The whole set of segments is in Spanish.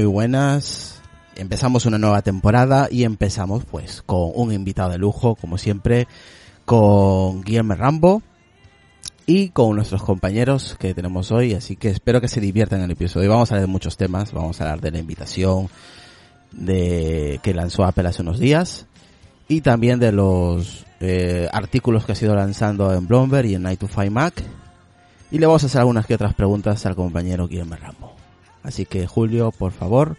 Muy buenas. Empezamos una nueva temporada y empezamos pues con un invitado de lujo, como siempre, con Guillermo Rambo y con nuestros compañeros que tenemos hoy, así que espero que se diviertan en el episodio. Vamos a hablar de muchos temas, vamos a hablar de la invitación de que lanzó Apple hace unos días y también de los eh, artículos que ha sido lanzando en Bloomberg y en Night to Find Mac. Y le vamos a hacer algunas que otras preguntas al compañero Guillermo Rambo. Así que Julio, por favor,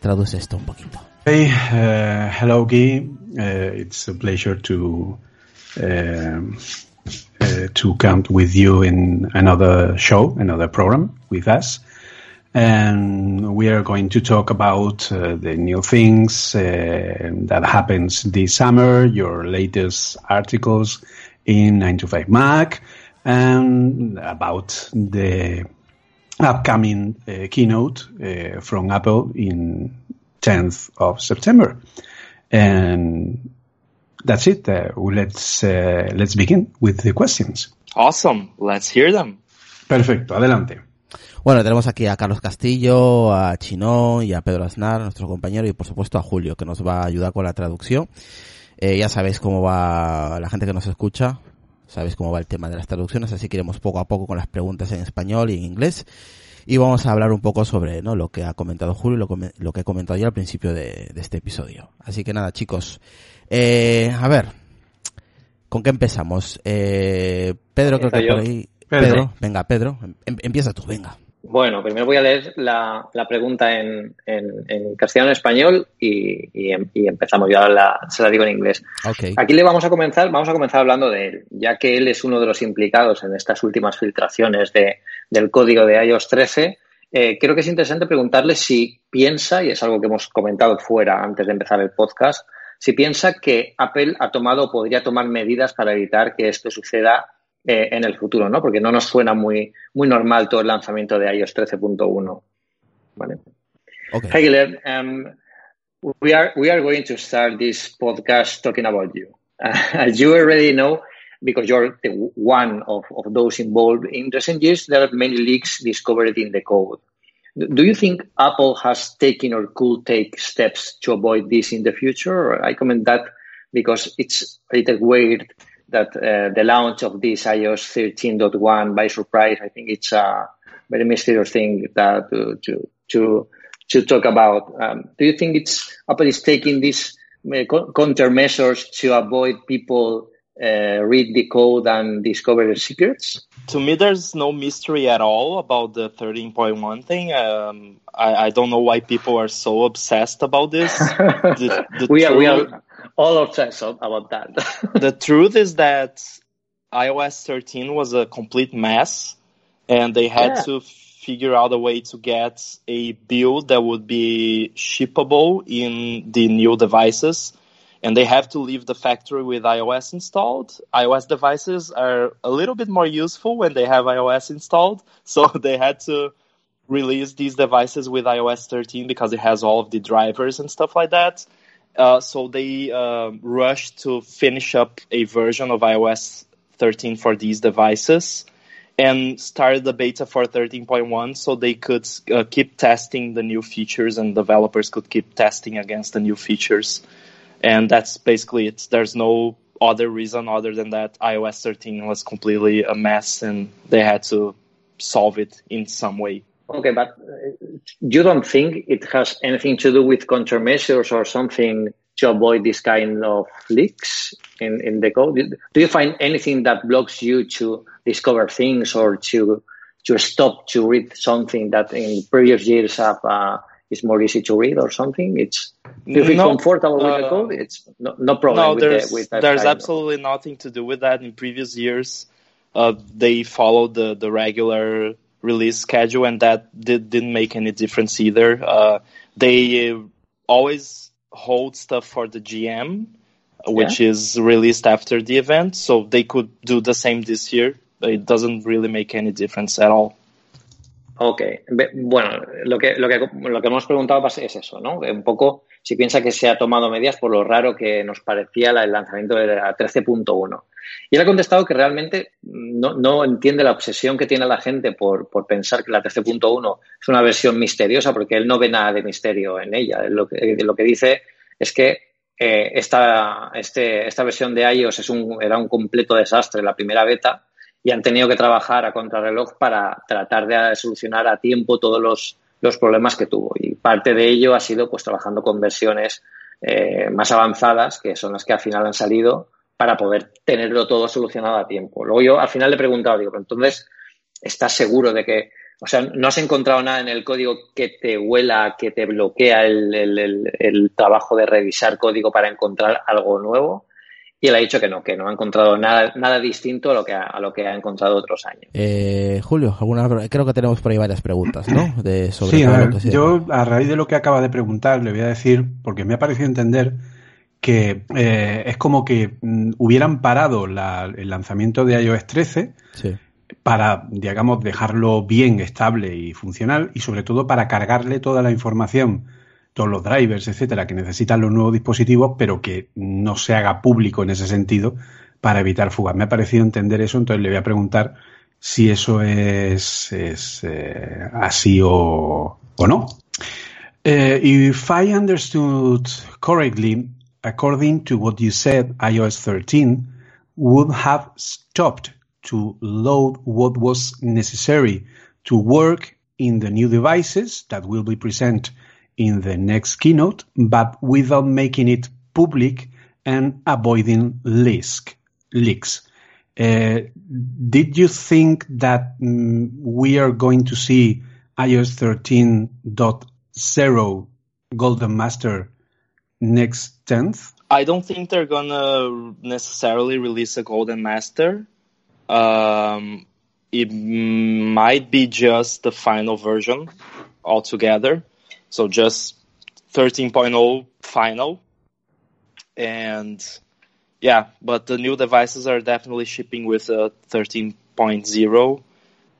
traduce esto un poquito. Hey, uh, hello Guy. Uh, it's a pleasure to uh, uh, to come with you in another show, another program with us. And we are going to talk about uh, the new things uh, that happens this summer, your latest articles in 925 Mac, and about the upcoming uh, keynote uh, from Apple in 10th of September. And that's it. Uh, let's uh, let's begin with the questions. Awesome. Let's hear them. Perfecto. Adelante. Bueno, tenemos aquí a Carlos Castillo, a Chinón y a Pedro Aznar, nuestro compañero, y por supuesto a Julio, que nos va a ayudar con la traducción. Eh, ya sabéis cómo va la gente que nos escucha, sabéis cómo va el tema de las traducciones, así que iremos poco a poco con las preguntas en español y en inglés. Y vamos a hablar un poco sobre ¿no? lo que ha comentado Julio y lo, lo que he comentado yo al principio de, de este episodio. Así que nada, chicos. Eh, a ver, ¿con qué empezamos? Eh, Pedro, creo que por ahí. Pedro. Pedro, venga, Pedro, em- empieza tú, venga. Bueno, primero voy a leer la, la pregunta en, en, en castellano y español y, y, em- y empezamos. Yo ahora la, se la digo en inglés. Aquí le vamos a comenzar, vamos a comenzar hablando de él, ya que él es uno de los implicados en estas últimas filtraciones de, del código de iOS 13. Eh, creo que es interesante preguntarle si piensa, y es algo que hemos comentado fuera antes de empezar el podcast, si piensa que Apple ha tomado o podría tomar medidas para evitar que esto suceda eh, en el futuro, ¿no? Porque no nos suena muy, muy normal todo el lanzamiento de iOS 13.1. ¿Vale? ok. Hi, Guilherme. Um, we are we are going to start this podcast talking about you. as you already know, because you're the one of, of those involved in recent years, there are many leaks discovered in the code. Do you think Apple has taken or could take steps to avoid this in the future? I comment that because it's a little weird that uh, the launch of this iOS 13.1 by surprise. I think it's a very mysterious thing that uh, to to to talk about. Um, do you think it's Apple is taking these uh, countermeasures to avoid people uh, read the code and discover the secrets? To me, there's no mystery at all about the 13.1 thing. Um, I, I don't know why people are so obsessed about this. The, the we are we are all our obsessed about that. the truth is that iOS 13 was a complete mess, and they had Yeah. to figure out a way to get a build that would be shippable in the new devices. And they have to leave the factory with iOS installed. iOS devices are a little bit more useful when they have iOS installed. So they had to release these devices with iOS 13 because it has all of the drivers and stuff like that. Uh, so they um, rushed to finish up a version of iOS 13 for these devices and started the beta for 13.1 so they could uh, keep testing the new features and developers could keep testing against the new features. And that's basically it. There's no other reason other than that iOS 13 was completely a mess and they had to solve it in some way. Okay, but uh, you don't think it has anything to do with countermeasures or something to avoid this kind of leaks in, in the code? Do you find anything that blocks you to discover things or to to stop to read something that in previous years have uh, is more easy to read or something? It's do you feel No, comfortable with the uh, code? It's no, no problem no, with, there's the, with that there's of- absolutely nothing to do with that. In previous years, uh, they followed the the regular release schedule, and that did, didn't make any difference either. Uh, they uh, always hold stuff for the GM, which is released after the event, so they could do the same this year. It doesn't really make any difference at all. Ok, bueno, lo que, lo, que, lo que hemos preguntado es eso, ¿no? Un poco si piensa que se ha tomado medidas por lo raro que nos parecía el lanzamiento de la 13.1. Y él ha contestado que realmente no, no entiende la obsesión que tiene la gente por, por pensar que la 13.1 es una versión misteriosa, porque él no ve nada de misterio en ella. lo, que, lo que dice es que eh, esta, este, esta versión de iOS es un, era un completo desastre, la primera beta, y han tenido que trabajar a contrarreloj para tratar de solucionar a tiempo todos los, los problemas que tuvo. Y parte de ello ha sido pues trabajando con versiones eh, más avanzadas, que son las que al final han salido, para poder tenerlo todo solucionado a tiempo. Luego yo al final le he preguntado, digo, entonces, ¿estás seguro de que, o sea, no has encontrado nada en el código que te huela, que te bloquea el, el trabajo de revisar código para encontrar algo nuevo? y él ha dicho que no, que no ha encontrado nada, nada distinto a lo que ha, a lo que ha encontrado otros años. Eh, Julio, alguna, creo que tenemos por ahí varias preguntas, ¿no? De, sobre sí, yo a raíz de lo que acaba de preguntar le voy a decir, porque me ha parecido entender que eh, es como que mm, hubieran parado la, el lanzamiento de iOS 13 para, digamos, dejarlo bien estable y funcional y sobre todo para cargarle toda la información todos los drivers, etcétera, que necesitan los nuevos dispositivos, pero que no se haga público en ese sentido para evitar fugas. Me ha parecido entender eso, entonces le voy a preguntar si eso es, es eh, así o, o no. Uh, if I understood correctly, according to what you said, iOS 13 would have stopped to load what was necessary to work in the new devices that will be present in the next keynote, but without making it public and avoiding leak, leaks. Uh, did you think that mm, we are going to see iOS 13.0 Golden Master next 10th? I don't think they're gonna necessarily release a Golden Master. Um, it might be just the final version altogether. So just 13.0 final. And yeah, but the new devices are definitely shipping with a 13.0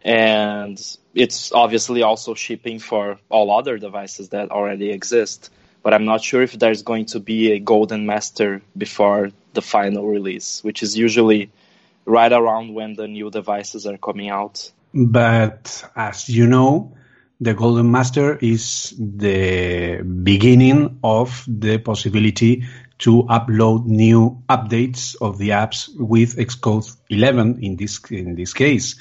and it's obviously also shipping for all other devices that already exist. But I'm not sure if there's going to be a golden master before the final release, which is usually right around when the new devices are coming out. But as you know, the Golden Master is the beginning of the possibility to upload new updates of the apps with Xcode 11 in this in this case.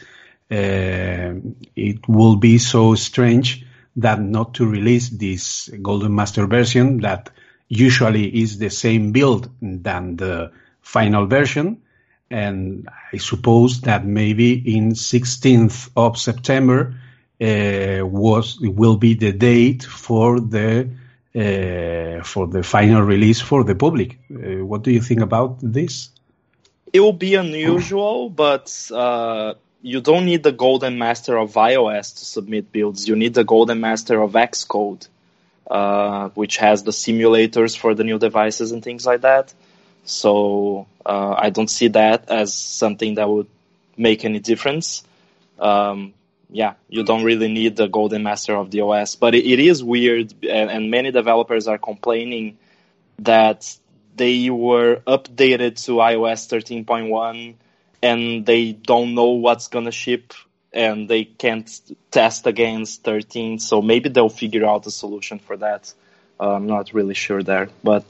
Uh, it will be so strange that not to release this Golden Master version that usually is the same build than the final version. And I suppose that maybe in 16th of September, uh, was will be the date for the uh, for the final release for the public. Uh, what do you think about this? It will be unusual, but uh, you don't need the golden master of iOS to submit builds. You need the golden master of Xcode, uh, which has the simulators for the new devices and things like that. So uh, I don't see that as something that would make any difference. Um, yeah, you don't really need the golden master of the OS. But it, it is weird, and, and, many developers are complaining that they were updated to iOS 13.1 and they don't know what's gonna ship and they can't test against 13. So maybe they'll figure out a solution for that. Uh, I'm not really sure there, but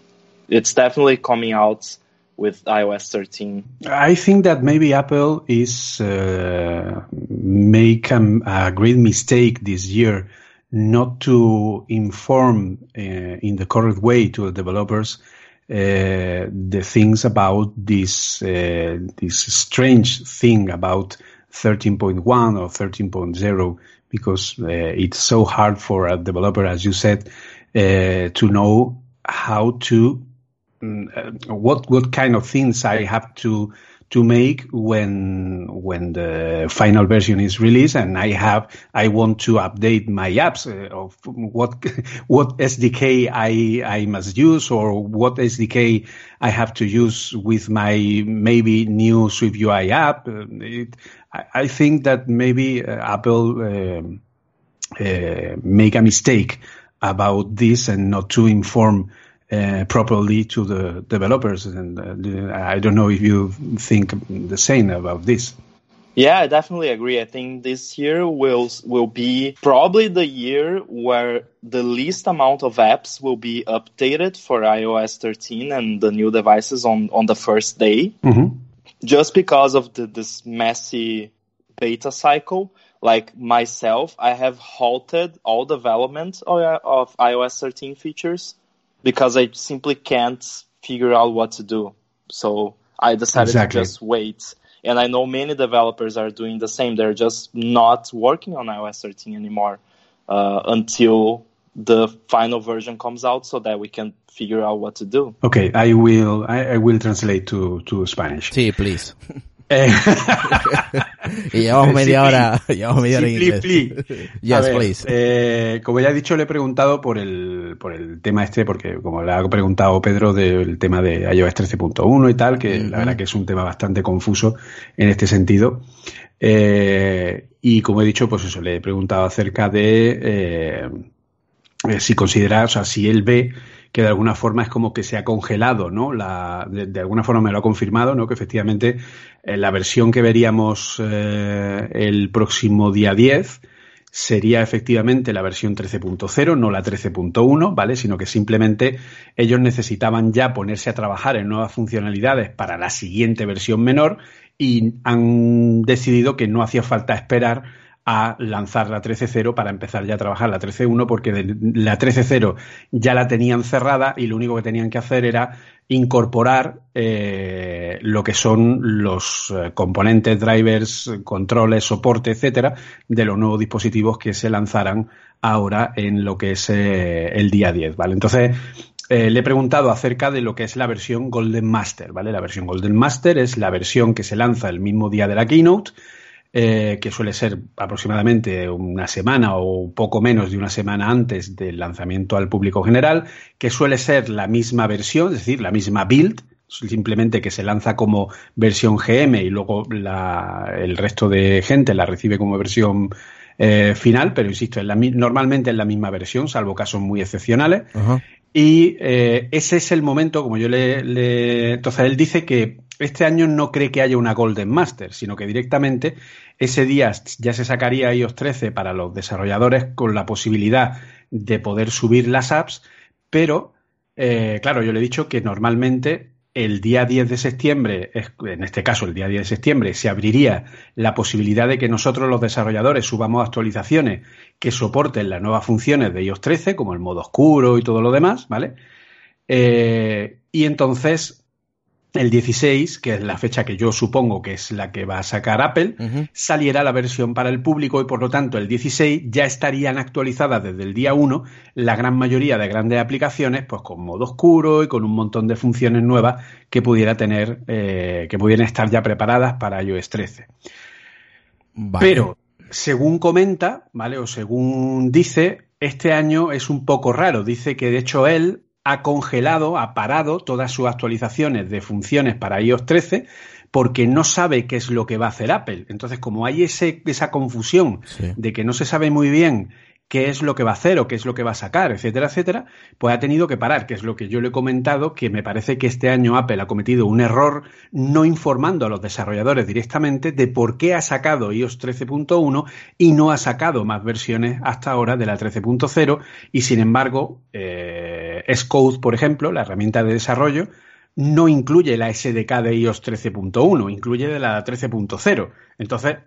it's definitely coming out with iOS 13? I think that maybe Apple is uh, make a, a, great mistake this year not to inform uh, in the correct way to the developers the things about this uh, this strange thing about 13.1 or 13.0 because uh, it's so hard for a developer, as you said, uh, to know how to Mm, uh, what what kind of things I have to to make when when the final version is released and I have I want to update my apps uh, of what what SDK I I must use or what SDK I have to use with my maybe new Swift UI app. Uh, it, I, I, think that maybe uh, Apple um, uh, make a mistake about this and not to inform uh, properly to the developers. And uh, I don't know if you think the same about this. Yeah, I definitely agree. I think this year will will be probably the year where the least amount of apps will be updated for iOS 13 and the new devices on on the first day. Mm-hmm. Just because of the, this messy beta cycle. Like myself, I have halted all development of, of iOS 13 features because I simply can't figure out what to do. So I decided Exactly. to just wait. And I know many developers are doing the same. They're just not working on iOS 13 anymore uh, until the final version comes out so that we can figure out what to do. Okay, I will I, I will translate to, to Spanish. Sí, please. Eh, Y llevamos Sí, media please. hora, llevamos media hora en Sí, please, inglés. please. A Yes, ver, please. eh, como ya he dicho, le he preguntado por el, por el tema este, porque como le ha preguntado Pedro del tema de iOS 13.1 y tal, que la verdad que es un tema bastante confuso en este sentido. Eh, y como he dicho, pues eso, le he preguntado acerca de eh, eh, si considera, o sea, si él ve que de alguna forma es como que se ha congelado, ¿no? La, de, alguna forma me lo ha confirmado, ¿no? Que efectivamente eh, la versión que veríamos eh, el próximo día 10 sería efectivamente la versión 13.0, no la 13.1, ¿vale? Sino que simplemente ellos necesitaban ya ponerse a trabajar en nuevas funcionalidades para la siguiente versión menor y han decidido que no hacía falta esperar a lanzar la 13.0 para empezar ya a trabajar la 13.1 porque la 13.0 ya la tenían cerrada y lo único que tenían que hacer era incorporar eh, lo que son los eh, componentes, drivers, controles, soporte, etcétera, de los nuevos dispositivos que se lanzaran ahora en lo que es eh, el día 10, ¿vale? Entonces, le he preguntado acerca de lo que es la versión Golden Master, ¿vale? La versión Golden Master es la versión que se lanza el mismo día de la keynote, eh, que suele ser aproximadamente una semana o poco menos de una semana antes del lanzamiento al público general, que suele ser la misma versión, es decir, la misma build, simplemente que se lanza como versión GM y luego la- el resto de gente la recibe como versión eh, final, pero insisto, es la mi- normalmente es la misma versión, salvo casos muy excepcionales. Ajá. Y eh, ese es el momento, como yo le, le- Entonces él dice que este año no cree que haya una Golden Master, sino que directamente ese día ya se sacaría iOS 13 para los desarrolladores con la posibilidad de poder subir las apps, pero eh, claro, yo le he dicho que normalmente el día 10 de septiembre, en este caso el día 10 de septiembre, se abriría la posibilidad de que nosotros los desarrolladores subamos actualizaciones que soporten las nuevas funciones de iOS 13, como el modo oscuro y todo lo demás, ¿vale? Eh, y entonces, el 16, que es la fecha que yo supongo que es la que va a sacar Apple, saliera la versión para el público y por lo tanto el 16 ya estarían actualizadas desde el día 1 la gran mayoría de grandes aplicaciones pues con modo oscuro y con un montón de funciones nuevas que pudiera tener eh, que pudieran estar ya preparadas para iOS 13 Vale. pero según comenta vale o según dice este año es un poco raro. Dice que de hecho él ha congelado ha parado todas sus actualizaciones de funciones para iOS 13 porque no sabe qué es lo que va a hacer Apple. Entonces, como hay ese, esa confusión Sí. de que no se sabe muy bien qué es lo que va a hacer o qué es lo que va a sacar, etcétera, etcétera, pues ha tenido que parar, que es lo que yo le he comentado, que me parece que este año Apple ha cometido un error no informando a los desarrolladores directamente de por qué ha sacado iOS 13.1 y no ha sacado más versiones hasta ahora de la 13.0 y sin embargo, eh, Xcode, por ejemplo, la herramienta de desarrollo, no incluye la SDK de iOS 13.1, incluye de la 13.0. Entonces,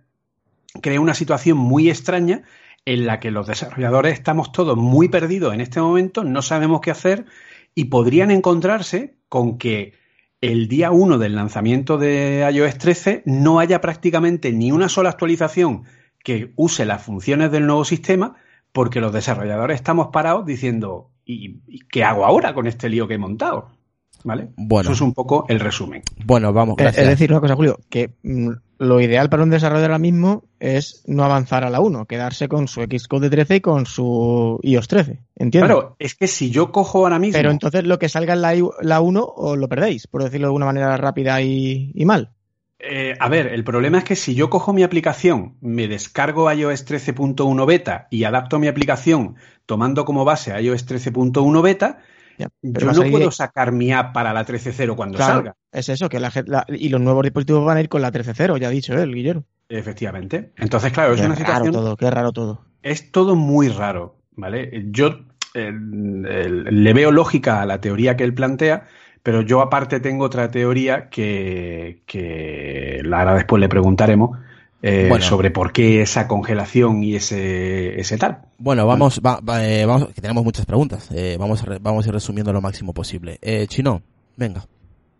crea una situación muy extraña en la que los desarrolladores estamos todos muy perdidos en este momento, no sabemos qué hacer y podrían encontrarse con que el día 1 del lanzamiento de iOS 13 no haya prácticamente ni una sola actualización que use las funciones del nuevo sistema porque los desarrolladores estamos parados diciendo ¿y, qué hago ahora con este lío que he montado? ¿Vale? Bueno. Eso es un poco el resumen. Bueno, vamos, Eh, gracias. Es decir, una cosa, Julio, que mm, lo ideal para un desarrollador ahora mismo es no avanzar a la 1, quedarse con su Xcode 13 y con su iOS 13. ¿Entiendes? Claro, es que si yo cojo ahora mismo... Pero entonces lo que salga en la 1 os lo perdéis, por decirlo de una manera rápida y, y mal. Eh, a ver, el problema es que si yo cojo mi aplicación, me descargo iOS 13.1 beta y adapto mi aplicación tomando como base iOS 13.1 beta, Ya, pero Yo no salir- puedo sacar mi app para la 13.0 cuando Claro, salga. Es eso, que la, la- y los nuevos dispositivos van a ir con la 13.0, ya ha dicho él, Guillermo. Efectivamente. Entonces, claro, es Qué una raro situación. todo, qué raro todo. Es todo muy raro, ¿vale? Yo eh, le veo lógica a la teoría que él plantea, pero yo aparte tengo otra teoría que, que la- ahora después le preguntaremos eh, Bueno. sobre por qué esa congelación y ese, ese tal. Bueno, vamos, va- va- eh, vamos, que tenemos muchas preguntas. Eh, vamos, a re- vamos a ir resumiendo lo máximo posible. Eh, Chino, venga.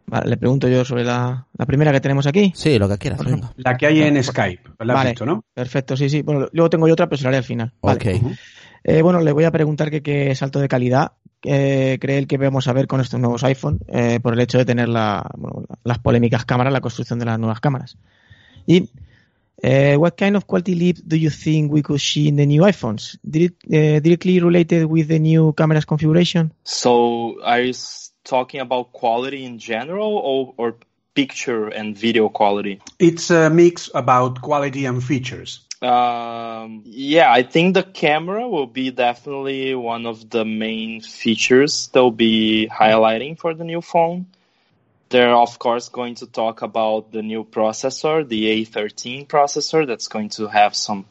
Vale, le pregunto yo sobre la, la primera que tenemos aquí. Sí, lo que quieras, venga. La que hay en Skype, la has visto, ¿no? Perfecto, sí, sí. Bueno, luego tengo yo otra, pero se la haré al final. Vale. Eh, bueno, le voy a preguntar que qué salto de calidad eh, cree él que vamos a ver con estos nuevos iPhone eh, por el hecho de tener la, bueno, las polémicas cámaras, la construcción de las nuevas cámaras. Y eh, what kind of quality leap do you think we could see in the new iPhones? Did it, eh, directly related with the new cameras configuration? So, are you talking about quality in general or, or picture and video quality? It's a mix about quality and features. Um, yeah, I think the camera will be definitely one of the main features they'll be highlighting for the new phone. They're of course going to talk about the new processor, the A13 processor, that's going to have some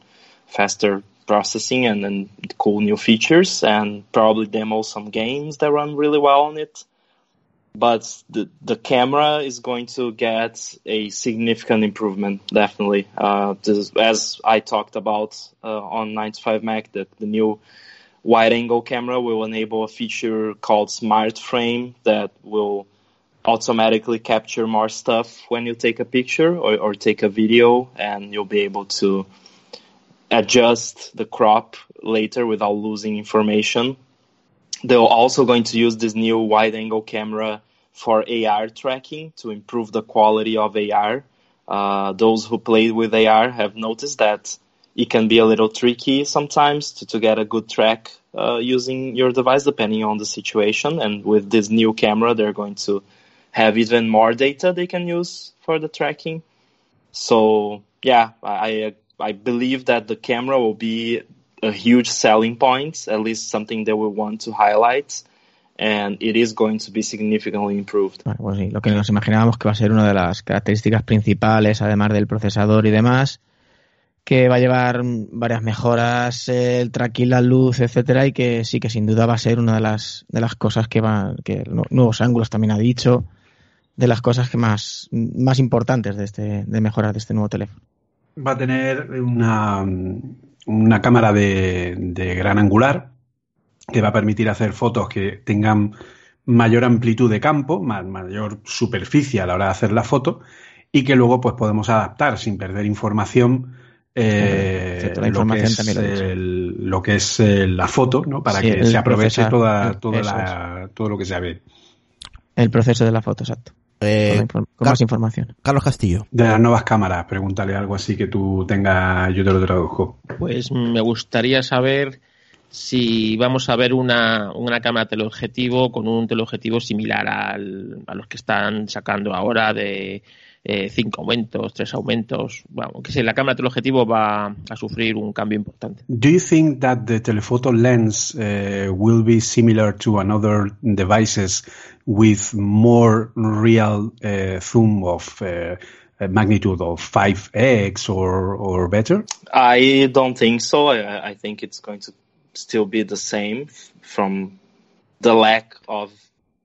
faster processing and cool new features and probably demo some games that run really well on it. But the the camera is going to get a significant improvement, definitely. Uh, this, as I talked about uh, on 95 Mac, that the new wide angle camera will enable a feature called Smart Frame that will automatically capture more stuff when you take a picture or, or take a video, and you'll be able to adjust the crop later without losing information. They're also going to use this new wide angle camera for AR tracking to improve the quality of AR. Uh, those who played with AR have noticed that it can be a little tricky sometimes to, to get a good track uh, using your device depending on the situation. And with this new camera, they're going to have even more data they can use for the tracking. So yeah, I I believe that the camera will be a huge selling point, at least something that we want to highlight, and it is going to be significantly improved. Bueno, pues sí, lo que nos imaginábamos que va a ser una de las características principales, además del procesador y demás, que va a llevar varias mejoras, el tracking, la luz, etcétera, y que sí que sin duda va a ser una de las de las cosas que van, que nu- nuevos ángulos también ha dicho, de las cosas que más más importantes de este de mejorar de este nuevo teléfono. Va a tener una, una cámara de, de gran angular que va a permitir hacer fotos que tengan mayor amplitud de campo, ma- mayor superficie a la hora de hacer la foto y que luego pues podemos adaptar sin perder información eh, la lo, que es, lo el- lo que es eh, la foto, ¿no? Para Sí, que se aproveche procesar- toda, toda la- todo lo que se ve. El proceso de la foto, exacto. Eh, Con, Car- más información. Carlos Castillo. De las nuevas cámaras, pregúntale algo así que tú tengas, yo te lo traduzco. Pues me gustaría saber si vamos a ver una, una cámara teleobjetivo con un teleobjetivo similar al, a los que están sacando ahora de eh, cinco aumentos, tres aumentos. Bueno, que si la cámara teleobjetivo va a sufrir un cambio importante. Do you think that the telephoto lens uh, will be similar to another devices with more real uh, zoom of uh, a magnitude of 5x or, or better? I don't think so. I, I think it's going to still be the same from the lack of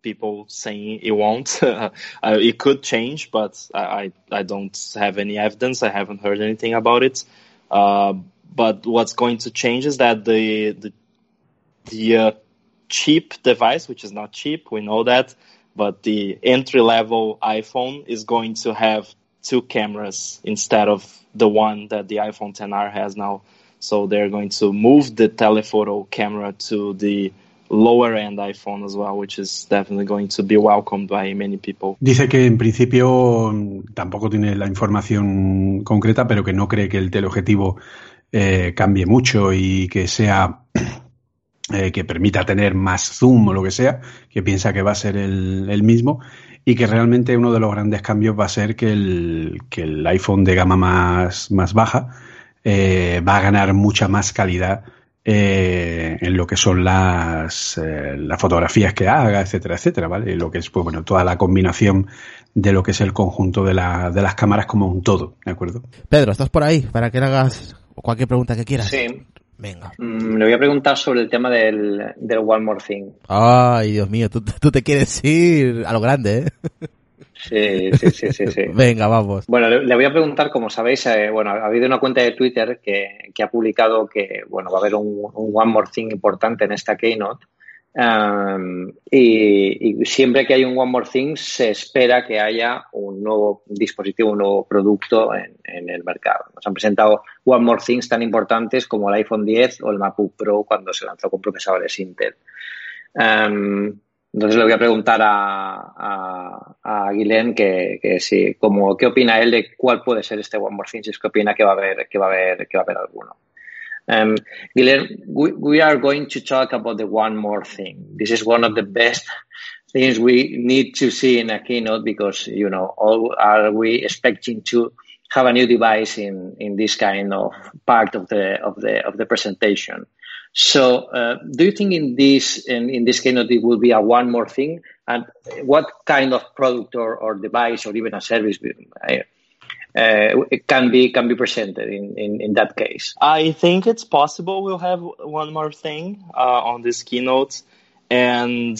people saying it won't. uh, it could change, but I, I don't have any evidence. I haven't heard anything about it. Uh, but what's going to change is that the the the uh, cheap device, which is not cheap, we know that, but the entry level iPhone is going to have two cameras instead of the one that the iPhone 10R has now. So they're going to move the telephoto camera to the lower end iPhone as well, which is definitely going to be welcomed by many people. Dice que en principio mm, tampoco tiene la información concreta, pero que no cree que el teleobjetivo eh, cambie mucho y que sea eh, que permita tener más zoom o lo que sea, que piensa que va a ser el, el mismo y que realmente uno de los grandes cambios va a ser que el, que el iPhone de gama más, más baja eh, va a ganar mucha más calidad eh, en lo que son las, eh, las fotografías que haga, etcétera, etcétera, ¿vale? Y lo que es, pues bueno, toda la combinación de lo que es el conjunto de, la, de las cámaras como un todo, ¿de acuerdo? Pedro, ¿estás por ahí para que le hagas cualquier pregunta que quieras? Sí. Venga. Mm, le voy a preguntar sobre el tema del, del One More Thing. Ay, Dios mío, tú, tú te quieres ir a lo grande, ¿eh? Sí, sí, sí, sí, sí. Venga, vamos. Bueno, le, le voy a preguntar, como sabéis, eh, bueno, ha habido una cuenta de Twitter que, que ha publicado que, bueno, va a haber un, un One More Thing importante en esta Keynote. Um, y, y, siempre que hay un One More Thing se espera que haya un nuevo dispositivo, un nuevo producto en, en, el mercado. Nos han presentado One More Things tan importantes como el iPhone 10 o el MacBook Pro cuando se lanzó con procesadores Intel. Um, entonces le voy a preguntar a, a, a Guilén que, que si, como, qué opina él de cuál puede ser este One More Thing, si es que opina que va a haber, que va a haber, que va a haber alguno. Um, Guilherme, we, we are going to talk about the one more thing. This is one of the best things we need to see in a keynote because, you know, all are we expecting to have a new device in, in this kind of part of the, of the, of the presentation. So, uh, do you think in this, in, in this keynote, it will be a one more thing? And what kind of product or, or device or even a service uh, can be can be presented in, in, in that case. I think it's possible we'll have one more thing uh, on this keynote, and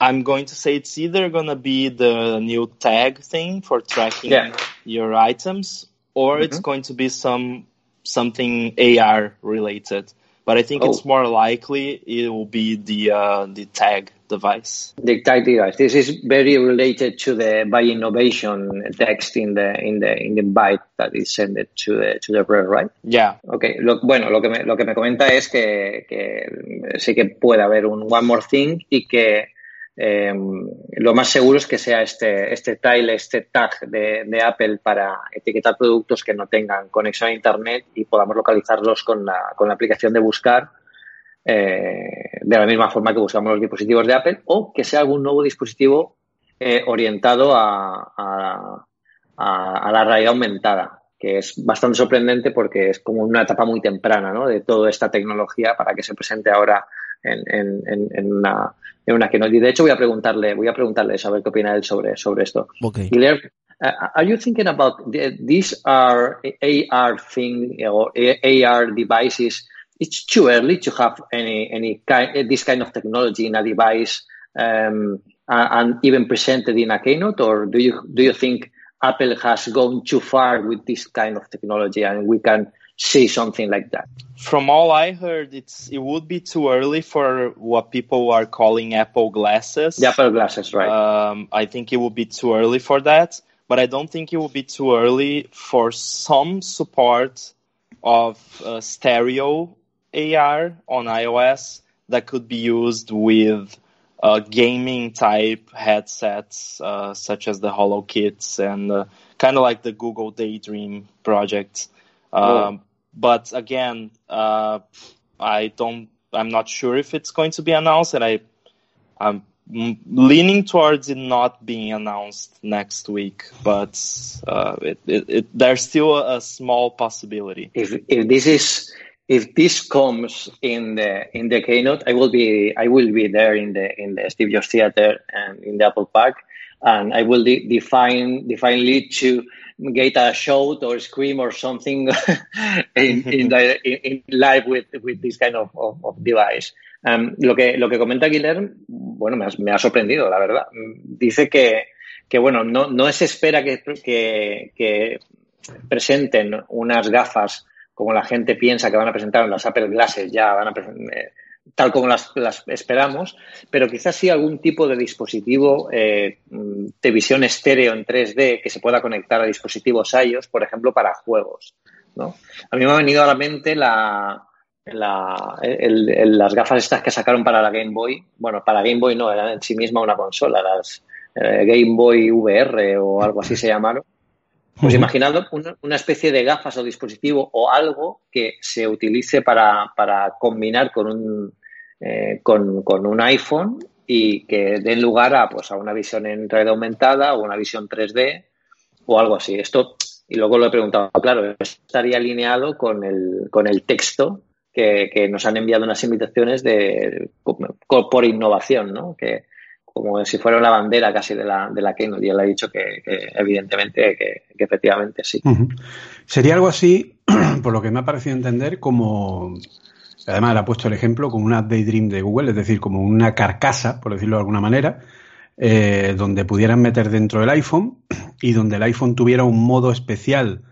I'm going to say it's either going to be the new tag thing for tracking Yeah. your items, or it's Mhm. going to be some something AR related. But I think Oh. it's more likely it will be the uh, the tag device. The tag device. This is very related to the by innovation text in the in the in the byte that is sent to the to the brain, right? Yeah. Okay. Lo, bueno, lo que me, lo que me comenta es que, que sí que puede haber un one more thing y que eh, lo más seguro es que sea este, este tile, este tag de, de Apple para etiquetar productos que no tengan conexión a Internet y podamos localizarlos con la, con la aplicación de buscar eh, de la misma forma que buscamos los dispositivos de Apple o que sea algún nuevo dispositivo eh, orientado a, a, a, la realidad aumentada, que es bastante sorprendente porque es como una etapa muy temprana ¿no? de toda esta tecnología para que se presente ahora en, en, en una en una keynote. Y de hecho voy a preguntarle, voy a preguntarle a ver qué opina él sobre, sobre esto. Ok. Guilherme, uh, are you thinking about the, these are AR thing or AR devices? It's too early to have any any kind this kind of technology in a device um, and even presented in a keynote, or do you do you think Apple has gone too far with this kind of technology and we can see something like that? From all I heard, it's it would be too early for what people are calling Apple glasses. The Apple glasses, right? Um, I think it would be too early for that, but I don't think it would be too early for some support of uh, stereo AR on iOS that could be used with uh, gaming type headsets, uh, such as the HoloKits and uh, kind of like the Google Daydream project. Um, but again, uh, I don't. I'm not sure if it's going to be announced, and I, I'm mm, leaning towards it not being announced next week. But uh, it, it, it, there's still a, a small possibility. if if this is if this comes in the in the keynote, I will be I will be there in the in the Steve Jobs Theater and in the Apple Park, and I will de- define definely to get a shout or scream or something in in, the, in, live with with this kind of, of, of device. Um, lo que lo que comenta Guilherme, bueno, me ha, me ha sorprendido, la verdad. Dice que que bueno, no, no se espera que, que, que presenten unas gafas como la gente piensa que van a presentar en las Apple Glasses, ya van a eh, tal como las, las, esperamos, pero quizás sí algún tipo de dispositivo eh, de visión estéreo en 3D que se pueda conectar a dispositivos iOS, por ejemplo, para juegos. ¿no? A mí me ha venido a la mente la, las gafas estas que sacaron para la Game Boy. Bueno, para Game Boy no, eran en sí misma una consola, las eh, Game Boy VR o algo así se llamaron. Pues imaginad una, una, especie de gafas o dispositivo o algo que se utilice para, para combinar con un, eh, con, con, un iPhone y que den lugar a, pues, a una visión en red aumentada o una visión 3D o algo así. Esto, y luego lo he preguntado, claro, estaría alineado con el, con el texto que, que nos han enviado unas invitaciones de, por innovación, ¿no? Que, como si fuera una bandera casi de la, de la y él ha dicho que, evidentemente que, efectivamente sí. Sería algo así, por lo que me ha parecido entender, como además le ha puesto el ejemplo, como una Daydream de Google, es decir, como una carcasa, por decirlo de alguna manera, eh, donde pudieran meter dentro del iPhone y donde el iPhone tuviera un modo especial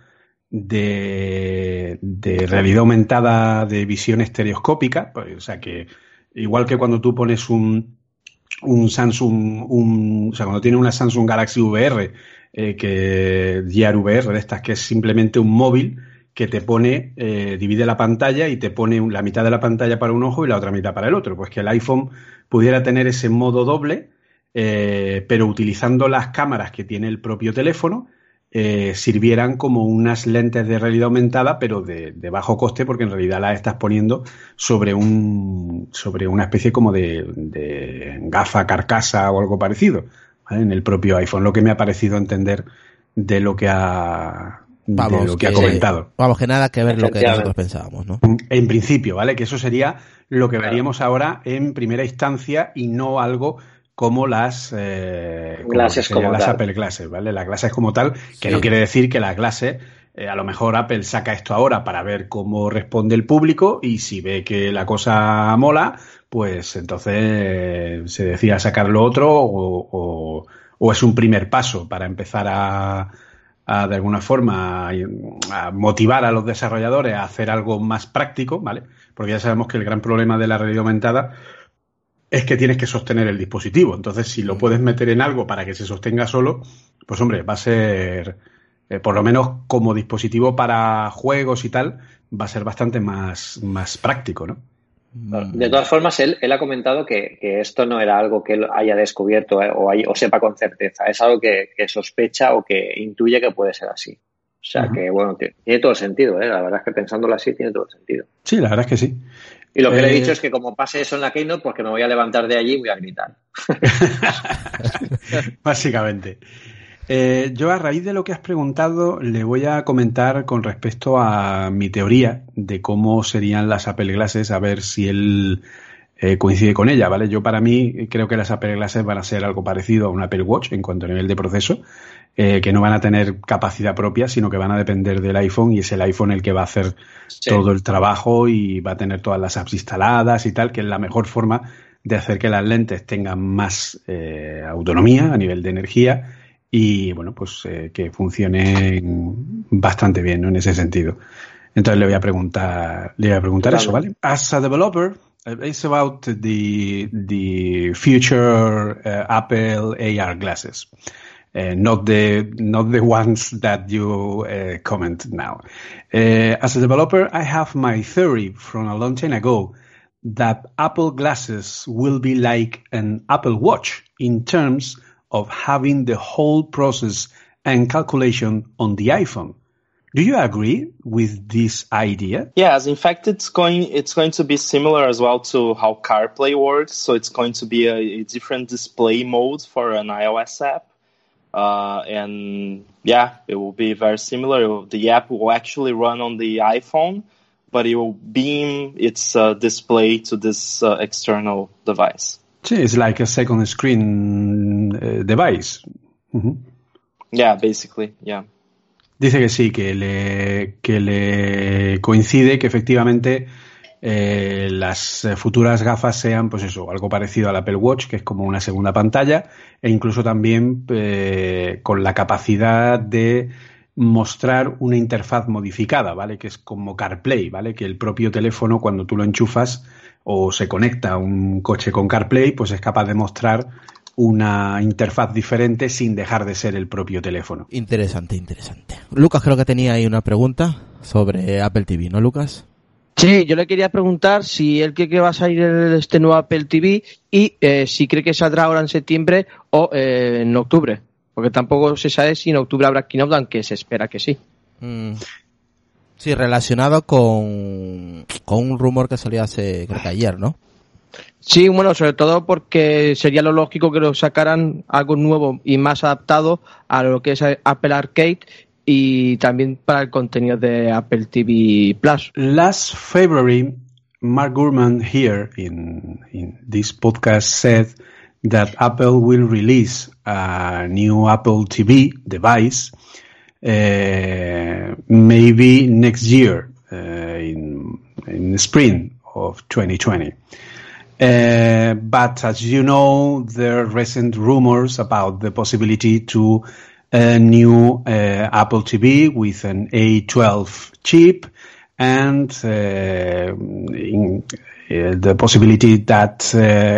de, de realidad aumentada de visión estereoscópica, pues, o sea que igual que cuando tú pones un, un Samsung, un, o sea, cuando tiene una Samsung Galaxy VR, eh, que Gear VR, de estas que es simplemente un móvil que te pone, eh, divide la pantalla y te pone la mitad de la pantalla para un ojo y la otra mitad para el otro. Pues que el iPhone pudiera tener ese modo doble, eh, pero utilizando las cámaras que tiene el propio teléfono eh, sirvieran como unas lentes de realidad aumentada, pero de, bajo coste, porque en realidad las estás poniendo sobre un sobre una especie como de, gafa carcasa o algo parecido en el propio iPhone. Lo que me ha parecido entender de lo que ha de lo que, ha comentado. Vamos, que nada que ver lo que nosotros pensábamos, ¿no? En principio, ¿vale? Que eso sería lo que veríamos ahora en primera instancia y no algo como las, eh, clases como las Apple Classes, ¿vale? La clase es como tal, que no quiere decir que la clase, eh, a lo mejor Apple saca esto ahora para ver cómo responde el público y si ve que la cosa mola, pues entonces eh, se decida sacar lo otro o, o, es un primer paso para empezar a, a de alguna forma a motivar a los desarrolladores a hacer algo más práctico, ¿vale? Porque ya sabemos que el gran problema de la realidad aumentada es que tienes que sostener el dispositivo. Entonces, si lo mm. puedes meter en algo para que se sostenga solo, pues hombre, va a ser, eh, por lo menos como dispositivo para juegos y tal, va a ser bastante más, más práctico, ¿no? De todas formas, él, él ha comentado que, esto no era algo que él haya descubierto eh, o, o, sepa con certeza, es algo que, sospecha o que intuye que puede ser así. O sea que, bueno, tiene todo el sentido, ¿eh? la verdad es que pensándolo así tiene todo el sentido. Sí, la verdad es que sí. Y lo que le he dicho eh, es que como pase eso en la Keynote, pues que me voy a levantar de allí y voy a gritar. Básicamente. Eh, yo a raíz de lo que has preguntado le voy a comentar con respecto a mi teoría de cómo serían las Apple Glasses, a ver si él eh, coincide con ella, ¿vale? Yo para mí creo que las Apple Glasses van a ser algo parecido a un Apple Watch en cuanto a nivel de proceso, eh, que no van a tener capacidad propia, sino que van a depender del iPhone y es el iPhone el que va a hacer todo el trabajo y va a tener todas las apps instaladas y tal, que es la mejor forma de hacer que las lentes tengan más eh, autonomía a nivel de energía y bueno, pues eh, que funcionen bastante bien ¿no? en ese sentido. Entonces le voy a preguntar, le voy a preguntar eso, ¿vale? As a developer, it's about the the future uh, Apple AR glasses. Uh, not the not the ones that you uh, comment now. Uh, as a developer, I have my theory from a long time ago that Apple glasses will be like an Apple Watch in terms of having the whole process and calculation on the iPhone. Do you agree with this idea? Yes, in fact, it's going it's going to be similar as well to how CarPlay works. So it's going to be a, a different display mode for an iOS app uh, and yeah, it will be very similar. The app will actually run on the iPhone, but it will beam its uh, display to this uh, external device. It's like a second screen uh, device. Mm -hmm. Yeah, basically, yeah. Dice que sí, que le, que le coincide que efectivamente eh, las eh, futuras gafas sean, pues eso, algo parecido al Apple Watch, que es como una segunda pantalla, e incluso también eh, con la capacidad de mostrar una interfaz modificada, ¿vale? Que es como CarPlay, ¿vale? Que el propio teléfono, cuando tú lo enchufas o se conecta a un coche con CarPlay, pues es capaz de mostrar una interfaz diferente sin dejar de ser el propio teléfono. Interesante, interesante. Lucas creo que tenía ahí una pregunta sobre Apple TV, ¿no, Lucas? Sí, yo le quería preguntar si él cree que va a salir este nuevo Apple TV y eh, si cree que saldrá ahora en septiembre o eh, en octubre. Porque tampoco se sabe si en octubre habrá keynote, aunque se espera que sí. Mm. Sí, relacionado con, un rumor que salió hace, creo que ayer, ¿no? Sí, bueno, sobre todo porque sería lo lógico que lo sacaran algo nuevo y más adaptado a lo que es Apple Arcade y también para el contenido de Apple TV Plus. Last February, Mark Gurman here in, in this podcast said that Apple will release a new Apple TV device uh, maybe next year uh, in, in the spring of 2020. Uh, but as you know, there are recent rumors about the possibility to a new uh, Apple TV with an A12 chip and uh, in, uh, the possibility that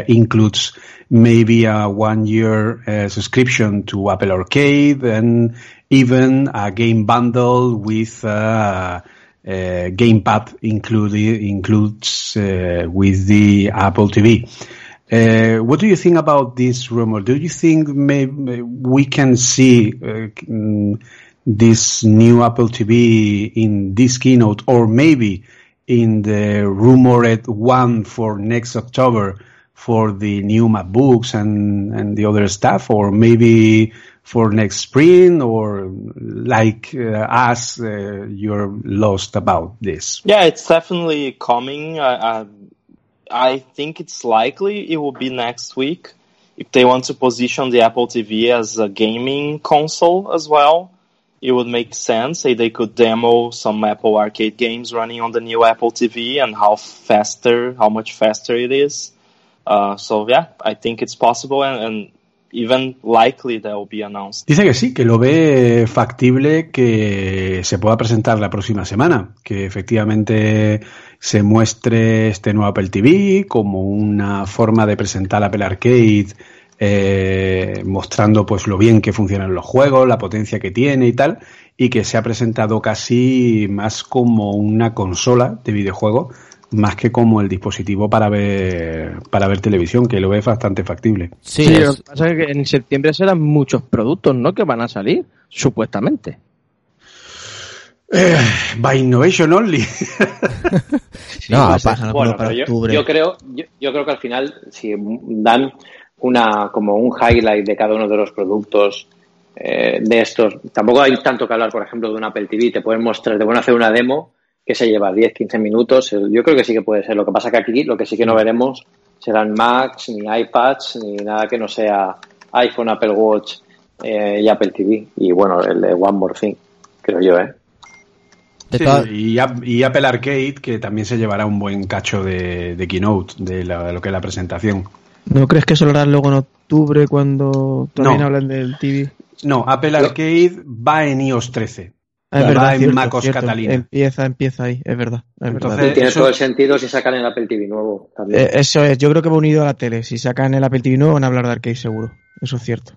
includes maybe a one year subscription to Apple Arcade and even a game bundle with uh, gamepad included includes uh, with the Apple TV. Uh, what do you think about this rumor? Do you think maybe we can see uh, mm, this new Apple TV in this keynote, or maybe in the rumored one for next October for the new MacBooks and and the other stuff, or maybe for next spring, or like uh, us, uh, you're lost about this? Yeah, it's definitely coming. I, I, I think it's likely it will be next week. If they want to position the Apple TV as a gaming console as well, it would make sense. Say they could demo some Apple Arcade games running on the new Apple TV and how faster, how much faster it is. Uh, so yeah, I think it's possible and, and even likely that will be announced. Dice que sí, que lo ve factible que se pueda presentar la próxima semana, que efectivamente se muestre este nuevo Apple TV como una forma de presentar Apple Arcade eh, mostrando pues lo bien que funcionan los juegos, la potencia que tiene y tal, y que se ha presentado casi más como una consola de videojuegos más que como el dispositivo para ver para ver televisión, que lo ve bastante factible. Sí, sí lo que pasa es que en septiembre serán muchos productos, ¿no? Que van a salir, supuestamente. Eh, by innovation only. sí, no, pues, pasa, bueno, para yo, yo, creo, yo, yo, creo que al final, si dan una como un highlight de cada uno de los productos eh, de estos, tampoco hay tanto que hablar, por ejemplo, de un Apple TV, te pueden mostrar, te pueden hacer una demo que se lleva 10, 15 minutos. Yo creo que sí que puede ser. Lo que pasa que aquí lo que sí que no veremos serán Macs, ni iPads, ni nada que no sea iPhone, Apple Watch eh, y Apple TV. Y bueno, el de One More Thing, creo yo, ¿eh? Sí, y, y, Apple Arcade, que también se llevará un buen cacho de, de keynote, de, la, de, lo que es la presentación. ¿No crees que eso lo harán luego en octubre cuando también no. hablan del TV? No, Apple Arcade va en iOS 13. Es va verdad, en cierto, MacOS cierto. Catalina. Empieza, empieza ahí, es verdad. Es Entonces, verdad. tiene eso- todo el sentido si sacan el Apple TV nuevo también. Eh, eso es, yo creo que va unido a la tele. Si sacan el Apple TV nuevo van a hablar de arcade seguro. Eso es cierto.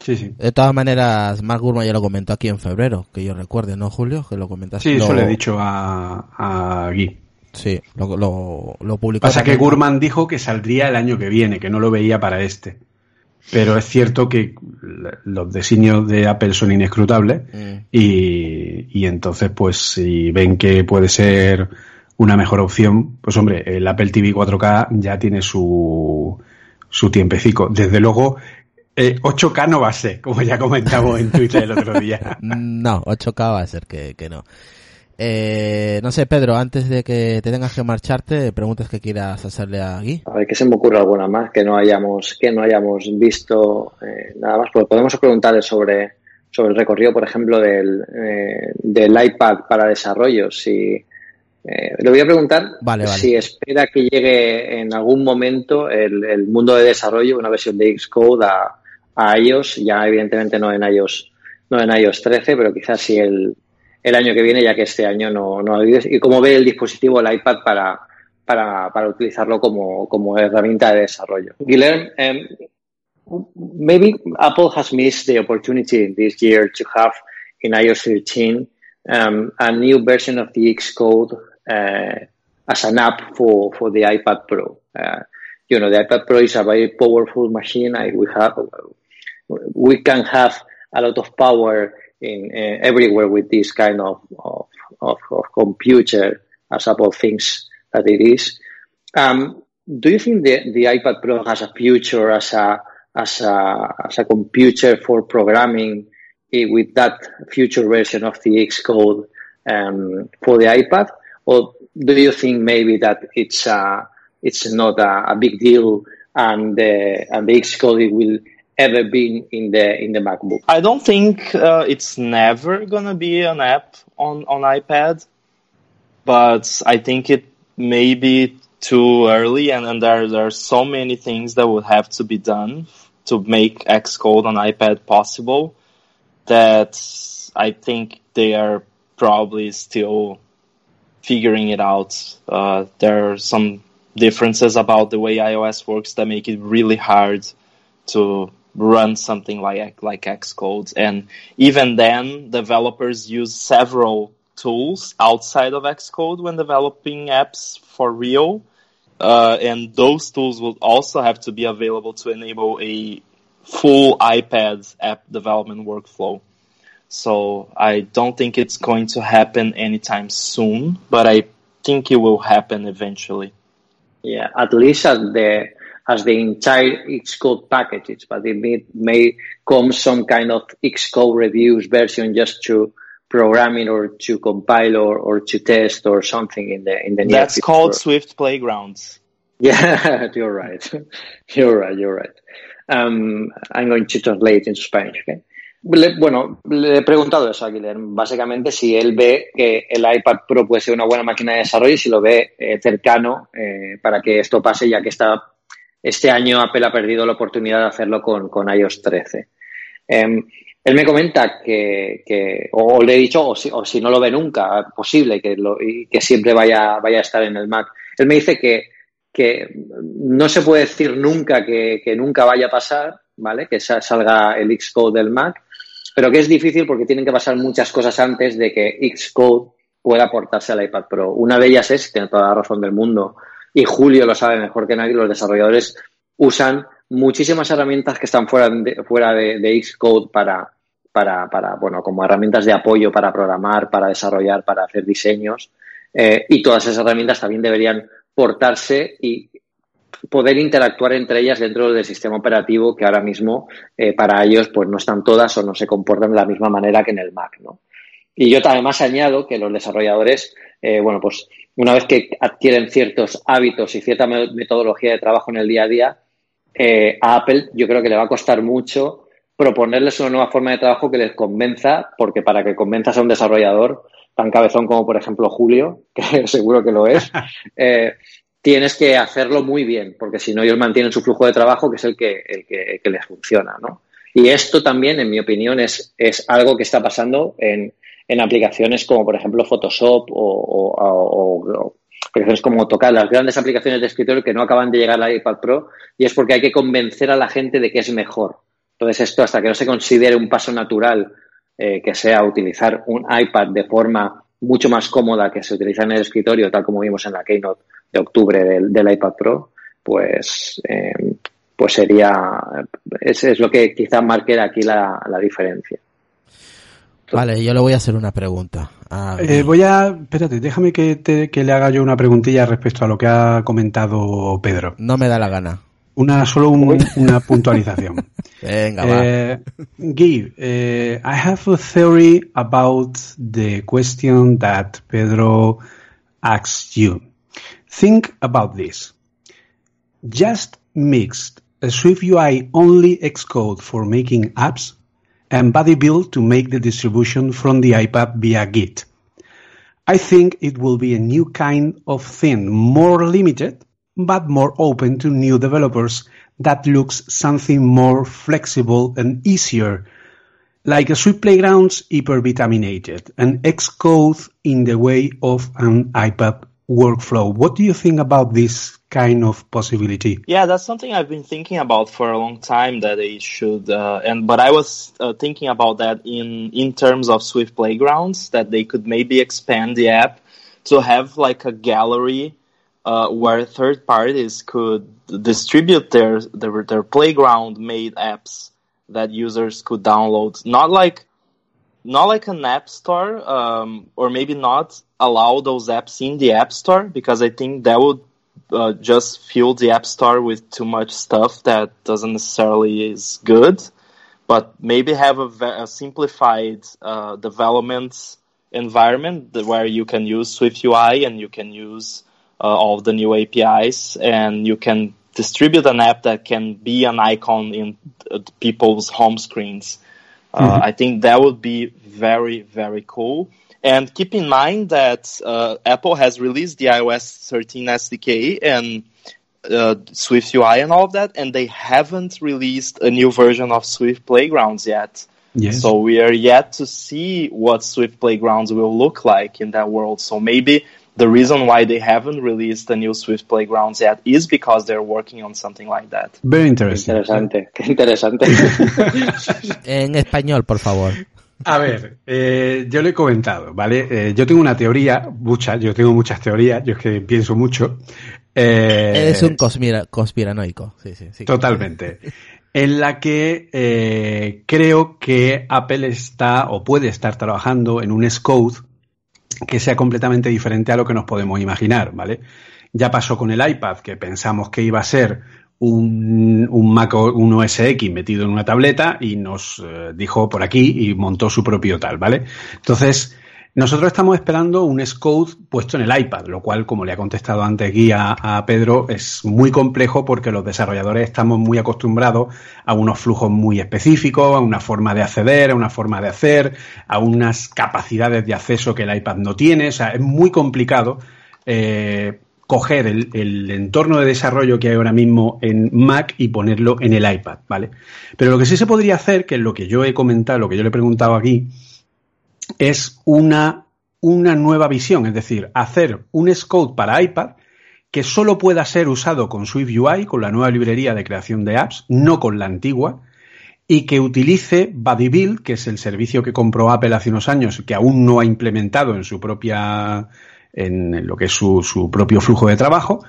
Sí, sí. De todas maneras, Mark Gurman ya lo comentó aquí en febrero, que yo recuerde, ¿no, Julio? Que lo comentaste. Sí, lo, eso le he dicho a, a Guy. Sí, lo, lo, lo publicó. Pasa que. Gurman dijo que saldría el año que viene, que no lo veía para este. Pero es cierto que los designios de Apple son inescrutables Mm. y, y entonces pues si ven que puede ser una mejor opción, pues hombre, el Apple TV 4K ya tiene su, su tiempecico. Desde luego, eh, 8K no va a ser, como ya comentamos en Twitter el otro día. No, 8K va a ser que, que no. Eh, no sé, Pedro, antes de que te tengas que marcharte, preguntas que quieras hacerle a Gui. A ver, que se me ocurre alguna más que no hayamos, que no hayamos visto eh, nada más. Pues podemos preguntarle sobre, sobre el recorrido, por ejemplo, del, eh, del iPad para desarrollo. Si, eh, le voy a preguntar Vale, vale. si espera que llegue en algún momento el, el mundo de desarrollo, una versión de Xcode a, a iOS, ya evidentemente no en iOS, no en iOS 13, pero quizás sí el, el año que viene, ya que este año no, no ha habido. Y cómo ve el dispositivo, el iPad, para, para, para utilizarlo como, como herramienta de desarrollo. Guilherme, um, maybe Apple has missed the opportunity this year to have in iOS 13 um, a new version of the Xcode uh, as an app for, for the iPad Pro. Uh, you know, the iPad Pro is a very powerful machine. I, we have, we can have a lot of power in uh, everywhere with this kind of, of, of, of computer as Apple thinks that it is. Um, do you think the, the iPad Pro has a future as a, as a, as a computer for programming eh, with that future version of the Xcode um, for the iPad? or do you think maybe that it's uh, it's not a, a big deal and the and the Xcode will ever be in the in the MacBook? I don't think uh, it's never gonna be an app on on iPad, but I think it may be too early, and, and there there are so many things that would have to be done to make Xcode on iPad possible that I think they are probably still figuring it out. Uh, there are some differences about the way iOS works that make it really hard to run something like like Xcode. And even then, developers use several tools outside of Xcode when developing apps for real. Uh, and those tools will also have to be available to enable a full iPad app development workflow. So I don't think it's going to happen anytime soon, but I think it will happen eventually. Yeah, at least at the as the entire Xcode packages, but it may, may come some kind of Xcode reviews version just to programming or to compile or, or to test or something in the in the That's future. called Swift Playgrounds. Yeah, you're right. You're right. You're right. Um, I'm going to translate into Spanish. Okay. bueno, le he preguntado eso a Guillermo, básicamente si él ve que el iPad Pro puede ser una buena máquina de desarrollo y si lo ve eh, cercano eh, para que esto pase, ya que está, este año Apple ha perdido la oportunidad de hacerlo con, con iOS 13. Em, él me comenta que, o, le he dicho, o si, no lo ve nunca, posible que, lo, que siempre vaya, vaya a estar en el Mac. Él me dice que, que no se puede decir nunca que, que nunca vaya a pasar, ¿vale? Que salga el Xcode del Mac, pero que es difícil porque tienen que pasar muchas cosas antes de que Xcode pueda aportarse al iPad Pro. Una de ellas es, tiene toda la razón del mundo, y Julio lo sabe mejor que nadie, los desarrolladores usan muchísimas herramientas que están fuera de, fuera de, Xcode para, para, para, bueno, como herramientas de apoyo para programar, para desarrollar, para hacer diseños. Eh, y todas esas herramientas también deberían portarse y poder interactuar entre ellas dentro del sistema operativo que ahora mismo eh, para ellos pues no están todas o no se comportan de la misma manera que en el Mac, ¿no? Y yo además añado que los desarrolladores, eh, bueno, pues una vez que adquieren ciertos hábitos y cierta metodología de trabajo en el día a día, eh, a Apple yo creo que le va a costar mucho proponerles una nueva forma de trabajo que les convenza, porque para que convenzas a un desarrollador tan cabezón como por ejemplo Julio, que seguro que lo es, eh, tienes que hacerlo muy bien, porque si no ellos mantienen su flujo de trabajo, que es el que, el que, que les funciona, ¿no? Y esto también, en mi opinión, es, es algo que está pasando en, en aplicaciones como, por ejemplo, Photoshop o, o, aplicaciones como tocar las grandes aplicaciones de escritorio que no acaban de llegar al iPad Pro y es porque hay que convencer a la gente de que es mejor. Entonces, esto hasta que no se considere un paso natural eh, que sea utilizar un iPad de forma mucho más cómoda que se utiliza en el escritorio, tal como vimos en la Keynote de octubre del, iPad Pro, pues, eh, pues sería, es, es, lo que quizá marque aquí la, la diferencia. Vale, yo le voy a hacer una pregunta. Eh, voy a, espérate, déjame que, te, que le haga yo una preguntilla respecto a lo que ha comentado Pedro. No me da la gana. Una, solo un, una puntualización. Venga, va. Uh, Guy, uh, I have a theory about the question that Pedro asked you. Think about this. Just mixed a Swift UI only Xcode for making apps and Buddy build to make the distribution from the iPad via Git. I think it will be a new kind of thing, more limited, but more open to new developers that looks something more flexible and easier, like a Swift Playgrounds hypervitaminated, and Xcode in the way of an iPad workflow. What do you think about this kind of possibility? Yeah, that's something I've been thinking about for a long time that they should, uh, and but I was uh, thinking about that in in terms of Swift Playgrounds that they could maybe expand the app to have like a gallery uh, where third parties could distribute their their, their playground made apps that users could download. Not like not like an app store, um, or maybe not allow those apps in the app store because I think that would uh, just fill the app store with too much stuff that doesn't necessarily is good. But maybe have a, a simplified uh, development environment where you can use Swift UI and you can use uh, all the new APIs and you can distribute an app that can be an icon in uh, people's home screens. Uh, I think that would be very, very cool. And keep in mind that uh, Apple has released the iOS 13 SDK and uh, Swift UI and all of that, and they haven't released a new version of Swift Playgrounds yet. Yes. So we are yet to see what Swift Playgrounds will look like in that world. So maybe the reason why they haven't released the new Swift Playgrounds yet is because they're working on something like that. Very interesting. Interesante, qué interesante. En español, por favor. A ver, eh, yo le he comentado, ¿vale? Eh, yo tengo una teoría, muchas, yo tengo muchas teorías, yo es que pienso mucho. Eh, Eres un conspira- conspiranoico. Sí, sí, sí. Totalmente. En la que eh, creo que Apple está o puede estar trabajando en un Scode que sea completamente diferente a lo que nos podemos imaginar, ¿vale? Ya pasó con el iPad, que pensamos que iba a ser un, un Mac un OS X metido en una tableta y nos eh, dijo por aquí y montó su propio tal, ¿vale? Entonces, nosotros estamos esperando un Scode puesto en el iPad, lo cual, como le ha contestado antes aquí a, a Pedro, es muy complejo porque los desarrolladores estamos muy acostumbrados a unos flujos muy específicos, a una forma de acceder, a una forma de hacer, a unas capacidades de acceso que el iPad no tiene. O sea, es muy complicado eh, coger el, el entorno de desarrollo que hay ahora mismo en Mac y ponerlo en el iPad, ¿vale? Pero lo que sí se podría hacer, que es lo que yo he comentado, lo que yo le he preguntado aquí, es una, una nueva visión, es decir, hacer un Scode para iPad que solo pueda ser usado con Swift UI, con la nueva librería de creación de apps, no con la antigua, y que utilice BuddyBuild, que es el servicio que compró Apple hace unos años, que aún no ha implementado en su propia, en lo que es su, su propio flujo de trabajo,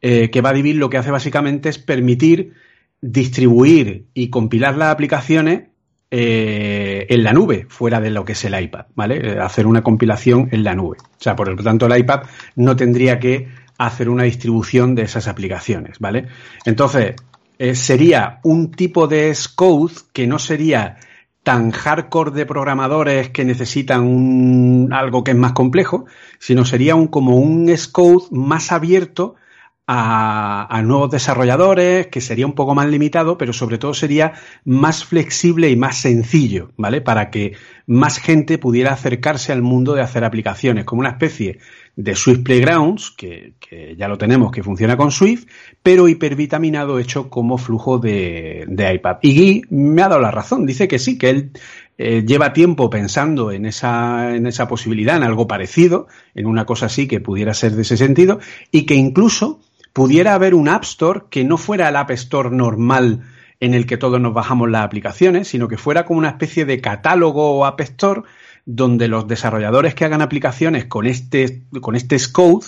eh, que BuddyBuild lo que hace básicamente es permitir distribuir y compilar las aplicaciones eh, en la nube, fuera de lo que es el iPad, ¿vale? Hacer una compilación en la nube. O sea, por lo tanto, el iPad no tendría que hacer una distribución de esas aplicaciones, ¿vale? Entonces, eh, sería un tipo de Scode que no sería tan hardcore de programadores que necesitan un, algo que es más complejo, sino sería un, como un Scode más abierto a, a, nuevos desarrolladores, que sería un poco más limitado, pero sobre todo sería más flexible y más sencillo, ¿vale? Para que más gente pudiera acercarse al mundo de hacer aplicaciones, como una especie de Swift Playgrounds, que, que ya lo tenemos, que funciona con Swift, pero hipervitaminado hecho como flujo de, de iPad. Y Guy me ha dado la razón, dice que sí, que él eh, lleva tiempo pensando en esa, en esa posibilidad, en algo parecido, en una cosa así que pudiera ser de ese sentido, y que incluso pudiera haber un App Store que no fuera el App Store normal en el que todos nos bajamos las aplicaciones, sino que fuera como una especie de catálogo o App Store donde los desarrolladores que hagan aplicaciones con este, con este Scode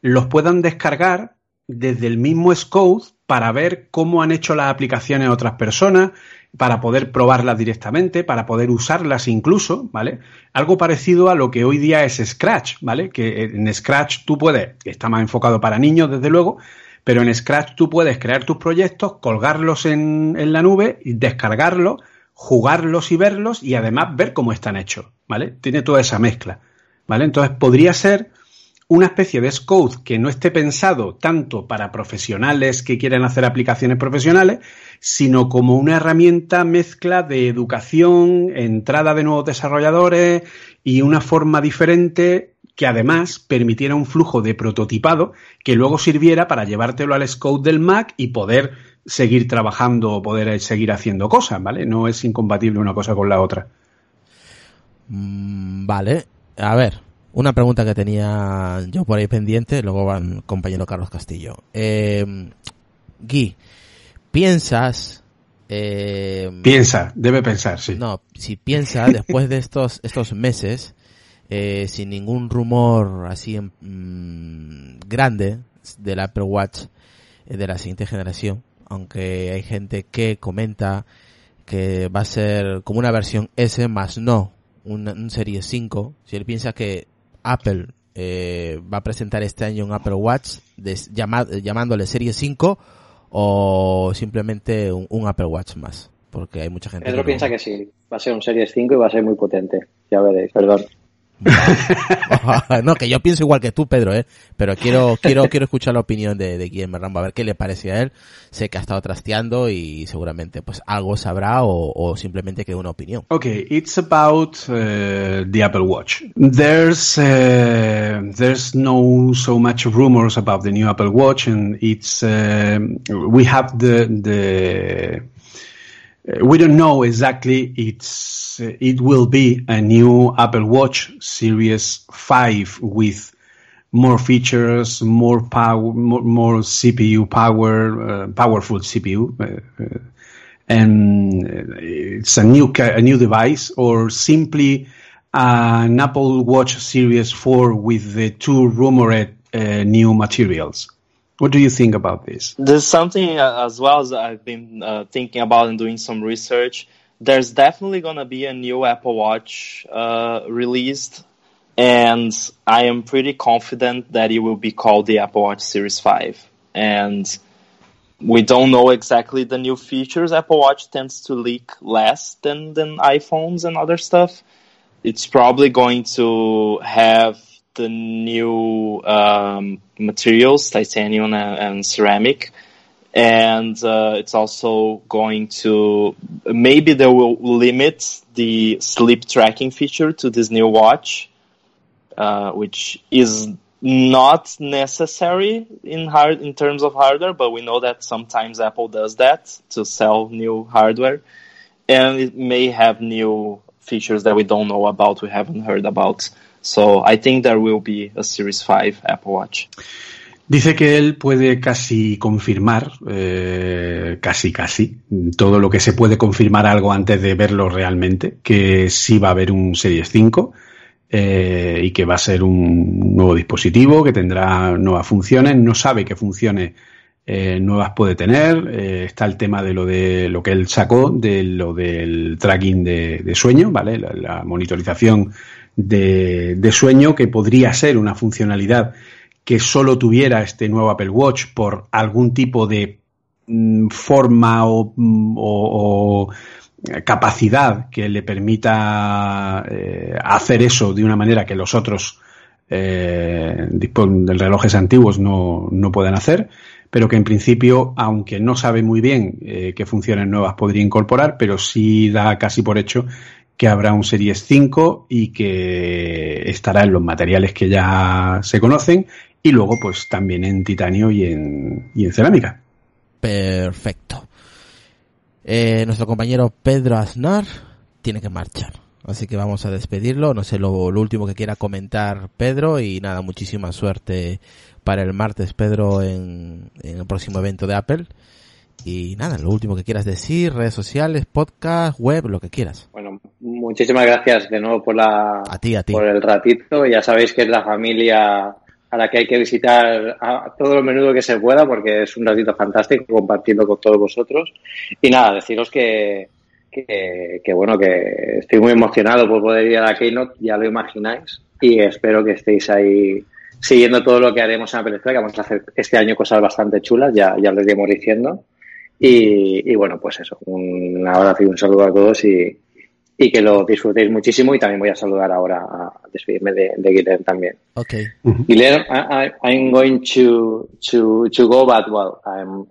los puedan descargar desde el mismo Scode para ver cómo han hecho las aplicaciones otras personas, para poder probarlas directamente, para poder usarlas incluso, ¿vale? Algo parecido a lo que hoy día es Scratch, ¿vale? Que en Scratch tú puedes, está más enfocado para niños desde luego, pero en Scratch tú puedes crear tus proyectos, colgarlos en, la nube, descargarlos, jugarlos y verlos y además ver cómo están hechos, ¿vale? Tiene toda esa mezcla, ¿vale? Entonces podría ser una especie de Scode que no esté pensado tanto para profesionales que quieren hacer aplicaciones profesionales, sino como una herramienta mezcla de educación, entrada de nuevos desarrolladores y una forma diferente que además permitiera un flujo de prototipado que luego sirviera para llevártelo al Scode del Mac y poder seguir trabajando o poder seguir haciendo cosas, ¿vale? No es incompatible una cosa con la otra. Mm, vale, a ver, una pregunta que tenía yo por ahí pendiente, luego va el compañero Carlos Castillo. Eh, Gui, ¿piensas... Eh, Piensa, debe pensar, sí. No, si piensa, después de estos, estos meses, eh, sin ningún rumor así mmm, grande del Apple Watch eh, de la siguiente generación, aunque hay gente que comenta que va a ser como una versión S más no un, un Serie 5, si él piensa que Apple eh, va a presentar este año un Apple Watch de, llama, llamándole Serie 5 o simplemente un, un, Apple Watch más, porque hay mucha gente Pedro que piensa no... que sí, va a ser un Series 5 y va a ser muy potente, ya veréis, perdón. no, que yo pienso igual que tú, Pedro, ¿eh? Pero quiero, quiero, quiero escuchar la opinión de, de Guillermo Rambo, a ver qué le parece a él. Sé que ha estado trasteando y seguramente pues algo sabrá o, simplemente que una opinión. Okay, it's about uh, the Apple Watch. There's uh, there's no so much rumors about the new Apple Watch, and it's uh, we have the we don't know exactly. It's uh, it will be a new Apple Watch Series Five with more features, more power, more, more CPU power, uh, powerful CPU, uh, uh, and it's a new a new device, or simply an Apple Watch Series Four with the two rumored uh, new materials. What do you think about this? There's something uh, as well as I've been uh, thinking about and doing some research. There's definitely going to be a new Apple Watch uh, released, and I am pretty confident that it will be called the Apple Watch Series 5. And we don't know exactly the new features. Apple Watch tends to leak less than, than iPhones and other stuff. It's probably going to have the new um, materials, titanium and, and ceramic. And uh, it's also going to maybe they will limit the sleep tracking feature to this new watch, uh, which is not necessary in hard in terms of hardware, but we know that sometimes Apple does that to sell new hardware, and it may have new features that we don't know about, we haven't heard about. So I think there will be a Series 5 Apple Watch. Dice que él puede casi confirmar, eh, casi casi, todo lo que se puede confirmar algo antes de verlo realmente, que sí va a haber un Series 5 eh, y que va a ser un nuevo dispositivo, que tendrá nuevas funciones, no sabe qué funciones eh, nuevas puede tener, está el tema de lo de lo que él sacó, de lo del tracking de, sueño, ¿vale? La monitorización de, de, sueño, que podría ser una funcionalidad que solo tuviera este nuevo Apple Watch por algún tipo de mm, forma o, mm, o, o, capacidad que le permita eh, hacer eso de una manera que los otros eh, relojes antiguos no, no pueden hacer, pero que en principio, aunque no sabe muy bien eh, qué funciones nuevas podría incorporar, pero sí da casi por hecho que habrá un Series 5 y que estará en los materiales que ya se conocen y luego pues también en titanio y en, y en cerámica. Perfecto. Eh, nuestro compañero Pedro Aznar tiene que marchar. Así que vamos a despedirlo. No sé lo, lo, último que quiera comentar Pedro y nada, muchísima suerte para el martes Pedro en, en el próximo evento de Apple. Y nada, lo último que quieras decir, redes sociales, podcast, web, lo que quieras. Bueno, muchísimas gracias de nuevo por la a ti, a ti. por el ratito. Ya sabéis que es la familia a la que hay que visitar a todo lo menudo que se pueda porque es un ratito fantástico compartiendo con todos vosotros. Y nada, deciros que, que, que bueno, que estoy muy emocionado por poder ir a la Keynote, ya lo imagináis, y espero que estéis ahí siguiendo todo lo que haremos en la película, que vamos a hacer este año cosas bastante chulas, ya, ya lo iremos diciendo. Y, y, bueno, pues eso, un abrazo y un saludo a todos y, y, que lo disfrutéis muchísimo y también voy a saludar ahora a despedirme de, de Guilherme también. Okay. Guilherme, I, I, I'm going to, to, to go, but well, I'm,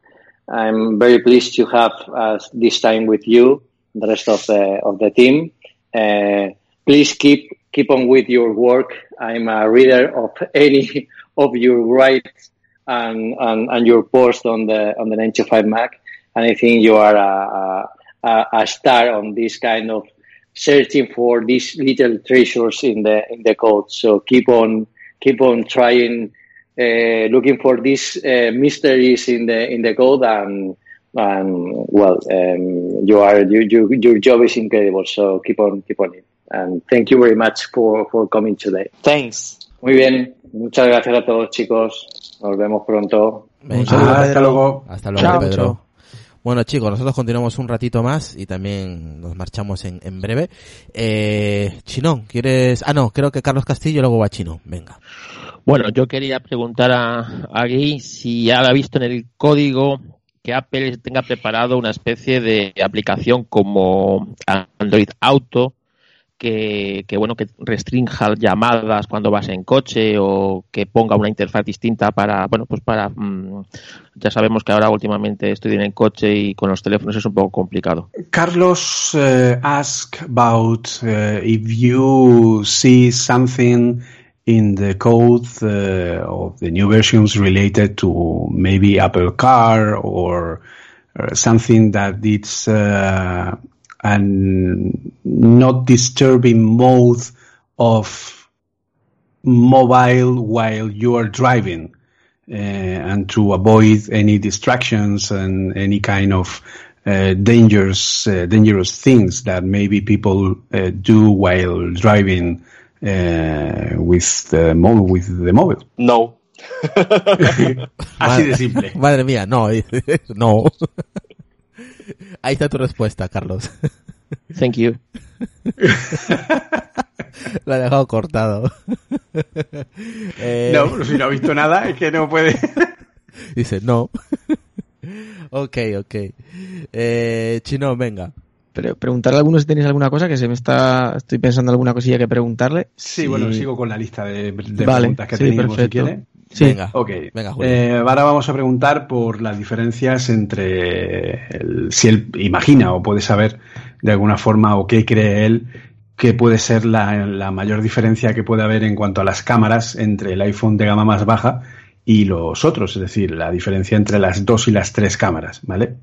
I'm very pleased to have uh, this time with you, the rest of the, of the team. Uh, please keep, keep on with your work. I'm a reader of any of your writes and, and, and your post on the, on the 925 Mac and I think you are a, a, a, star on this kind of searching for these little treasures in the in the code. So keep on keep on trying, uh, looking for these uh, mysteries in the in the code, and and well, um, you are you, you, your job is incredible. So keep on keep on it. And thank you very much for for coming today. Thanks. Muy bien. Muchas gracias a todos, chicos. Nos vemos pronto. Venga, hasta luego. Hasta luego, Chao, Pedro. Bueno chicos, nosotros continuamos un ratito más y también nos marchamos en, en breve. Eh, Chinón, ¿quieres...? Ah, no, creo que Carlos Castillo luego va Chino. Venga. Bueno, yo quería preguntar a, a Guy si ya ha visto en el código que Apple tenga preparado una especie de aplicación como Android Auto que, que, bueno que restrinja llamadas cuando vas en coche o que ponga una interfaz distinta para bueno pues para mm, ya sabemos que ahora últimamente estoy en coche y con los teléfonos es un poco complicado. Carlos uh, asked about uh, if you see something in the code uh, of the new versions related to maybe Apple Car or something that it's uh, an not disturbing mode of mobile while you are driving uh, and to avoid any distractions and any kind of uh, dangerous uh, dangerous things that maybe people uh, do while driving uh, with the mobile with the mobile. No. Así de simple. Madre mía, no, no. Ahí está tu respuesta, Carlos. Thank you. Lo ha dejado cortado. eh... No, si no ha visto nada, es que no puede. Dice, no. ok, ok. Eh, Chino, venga. Pero preguntarle a algunos si tenéis alguna cosa que se me está. Estoy pensando en alguna cosilla que preguntarle. Sí, bueno, sigo con la lista de, de vale, preguntas que sí, teníamos, si quiere. Sí. Venga, Ok. venga, Julio. Eh, ahora vamos a preguntar por las diferencias entre el- si él imagina o puede saber de alguna forma o qué cree él que puede ser la, la mayor diferencia que puede haber en cuanto a las cámaras entre el iPhone de gama más baja y los otros, es decir, la diferencia entre las dos y las tres cámaras, ¿vale?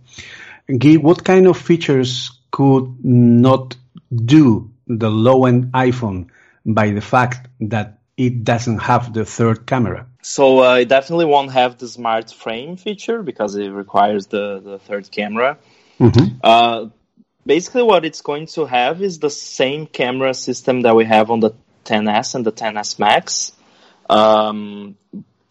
Guy, what kind of features could not do the low-end iPhone by the fact that it doesn't have the third camera? So uh, it definitely won't have the smart frame feature because it requires the, the third camera. Uh, basically, what it's going to have is the same camera system that we have on the 10s and the 10s Max. Um,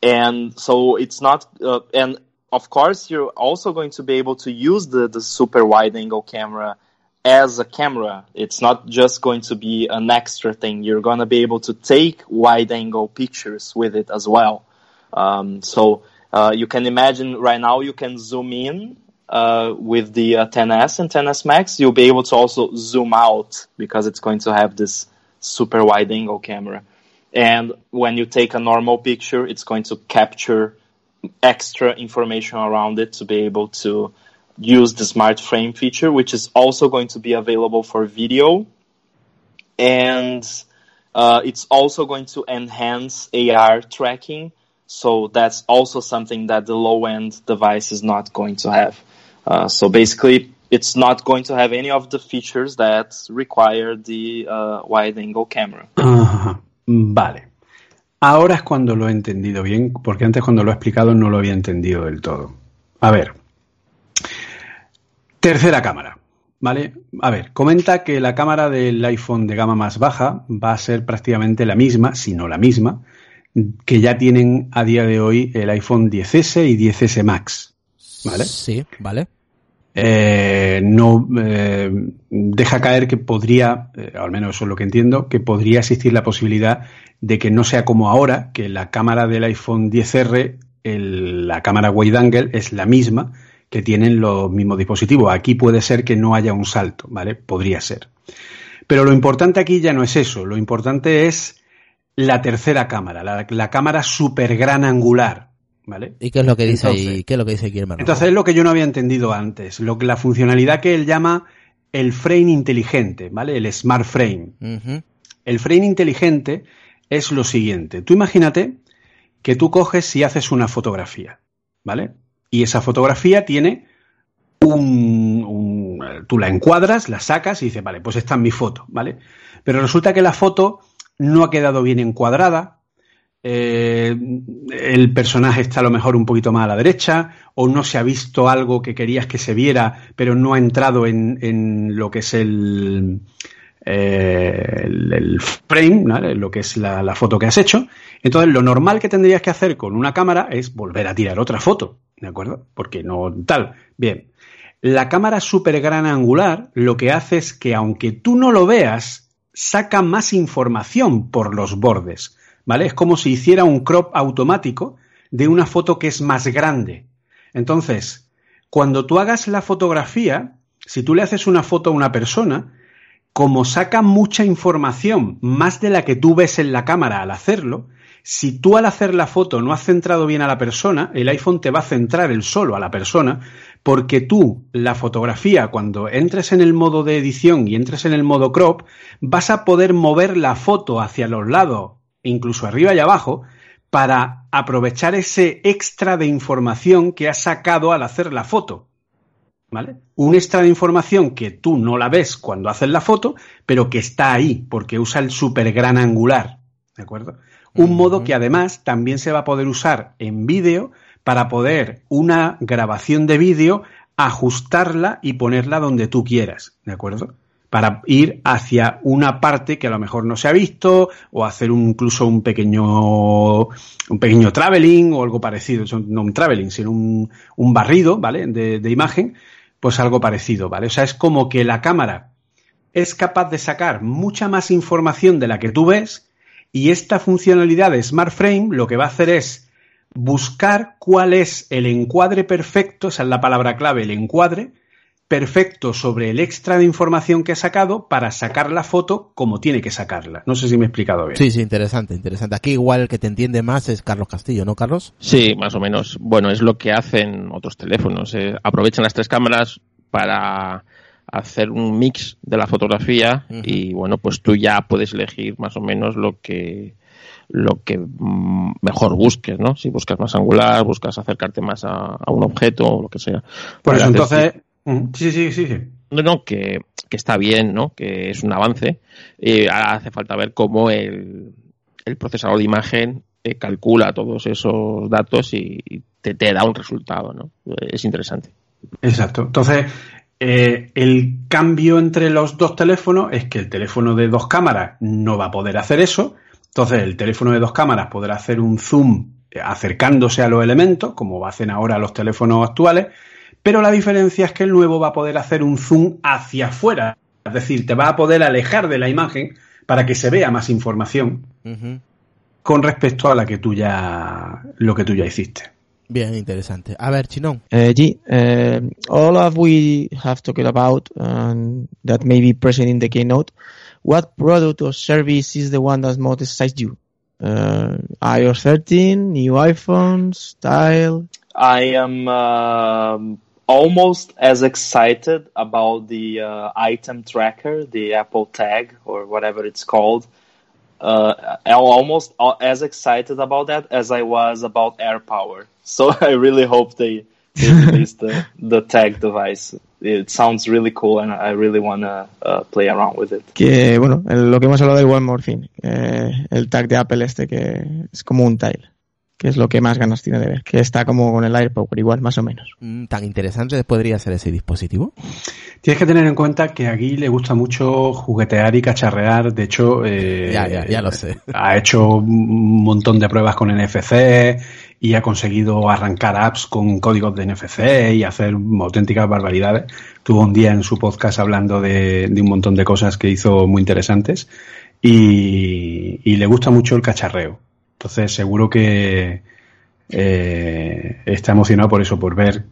and so it's not, uh, and of course, you're also going to be able to use the, the super wide angle camera as a camera. It's not just going to be an extra thing. You're going to be able to take wide angle pictures with it as well. Um, so uh, you can imagine right now you can zoom in uh, with the uh, 10s and 10s Max. You'll be able to also zoom out because it's going to have this super wide angle camera. And when you take a normal picture, it's going to capture extra information around it to be able to use the smart frame feature, which is also going to be available for video. And uh, it's also going to enhance AR tracking. So that's also something that the low end device is not going to have. Uh, so basically, it's not going to have any of the features that require the uh, wide angle camera. Vale. Ahora es cuando lo he entendido bien, porque antes cuando lo he explicado no lo había entendido del todo. A ver. Tercera cámara. ¿Vale? A ver, comenta que la cámara del iPhone de gama más baja va a ser prácticamente la misma, si no la misma, que ya tienen a día de hoy el iPhone 10S y 10S Max. ¿Vale? Sí, vale. Eh, no eh, deja caer que podría, eh, al menos eso es lo que entiendo, que podría existir la posibilidad de que no sea como ahora, que la cámara del iPhone 10R, el- la cámara wide angle es la misma que tienen los mismos dispositivos. Aquí puede ser que no haya un salto, ¿vale? Podría ser. Pero lo importante aquí ya no es eso, lo importante es la tercera cámara, la, la cámara super gran angular, ¿vale? ¿Y qué es lo que dice Entonces- ahí? ¿Qué es lo que dice Guillermo? Ramón? Entonces es lo que yo no había entendido antes, lo que la funcionalidad que él llama el frame inteligente, ¿vale? El smart frame. El frame inteligente es lo siguiente. Tú imagínate que tú coges y haces una fotografía, ¿vale? Y esa fotografía tiene un, un- Tú la encuadras, la sacas y dices, vale, pues esta es mi foto, ¿vale? Pero resulta que la foto no ha quedado bien encuadrada, eh, el personaje está a lo mejor un poquito más a la derecha, o no se ha visto algo que querías que se viera, pero no ha entrado en, en lo que es el, eh, el, frame, ¿vale? lo que es la, la foto que has hecho. Entonces, lo normal que tendrías que hacer con una cámara es volver a tirar otra foto, ¿de acuerdo? Porque no tal. Bien. La cámara super gran angular lo que hace es que, aunque tú no lo veas, saca más información por los bordes, ¿vale? Es como si hiciera un crop automático de una foto que es más grande. Entonces, cuando tú hagas la fotografía, si tú le haces una foto a una persona, como saca mucha información, más de la que tú ves en la cámara al hacerlo, si tú al hacer la foto no has centrado bien a la persona, el iPhone te va a centrar el solo a la persona, porque tú, la fotografía, cuando entres en el modo de edición y entres en el modo crop, vas a poder mover la foto hacia los lados, incluso arriba y abajo, para aprovechar ese extra de información que has sacado al hacer la foto. ¿Vale? Un extra de información que tú no la ves cuando haces la foto, pero que está ahí, porque usa el super gran angular. ¿De acuerdo? Un modo que además también se va a poder usar en vídeo para poder una grabación de vídeo ajustarla y ponerla donde tú quieras, ¿de acuerdo? Para ir hacia una parte que a lo mejor no se ha visto o hacer incluso un pequeño un pequeño traveling o algo parecido, no un traveling, sino un, un barrido, ¿vale? De, de imagen, pues algo parecido, ¿vale? O sea, es como que la cámara es capaz de sacar mucha más información de la que tú ves y esta funcionalidad de Smart Frame lo que va a hacer es buscar cuál es el encuadre perfecto, esa es la palabra clave, el encuadre perfecto sobre el extra de información que he sacado para sacar la foto como tiene que sacarla. No sé si me he explicado bien. Sí, sí, interesante, interesante. Aquí igual el que te entiende más es Carlos Castillo, ¿no, Carlos? Sí, más o menos. Bueno, es lo que hacen otros teléfonos. Eh, aprovechan las tres cámaras para hacer un mix de la fotografía y bueno, pues tú ya puedes elegir más o menos lo que lo que mm, mejor busques, ¿no? Si buscas más angular, buscas acercarte más a, un objeto o lo que sea. Por eso entonces, mm, sí, sí, sí, sí. No, no, que, que está bien, ¿no? Que es un avance. y ahora hace falta ver cómo el, el procesador de imagen eh, calcula todos esos datos y, te, te da un resultado, ¿no? Es interesante. Exacto. Entonces, eh, el cambio entre los dos teléfonos es que el teléfono de dos cámaras no va a poder hacer eso. Entonces, el teléfono de dos cámaras podrá hacer un zoom eh, acercándose a los elementos, como hacen ahora los teléfonos actuales, pero la diferencia es que el nuevo va a poder hacer un zoom hacia afuera. Es decir, te va a poder alejar de la imagen para que se vea más información con respecto a la que tú ya, lo que tú ya hiciste. Bien, interesante. A ver, Chinón. Uh, G, uh, all of we have talked about um, that may be present in the keynote. What product or service is the one that most excites you? Uh, iOS 13, new iPhone, style? I am um, almost as excited about the uh, item tracker, the Apple Tag or whatever it's called. Uh, I'm almost as excited about that as I was about AirPower. So I really hope they, they release the, the tag device. It sounds really cool and I really want to uh, play around with it. Que bueno, lo que hemos hablado de One More Thing, eh, el tag de Apple este que es como un tile que es lo que más ganas tiene de ver, que está como con el AirPower igual, más o menos. Mm, ¿Tan interesante podría ser ese dispositivo? Tienes que tener en cuenta que aquí le gusta mucho juguetear y cacharrear, de hecho... Eh, ya, ya, ya lo sé. Ha hecho un montón de pruebas con NFC y ha conseguido arrancar apps con códigos de NFC y hacer auténticas barbaridades. Tuvo un día en su podcast hablando de, un montón de cosas que hizo muy interesantes y, le gusta mucho el cacharreo. Entonces seguro que eh, está emocionado por eso, por ver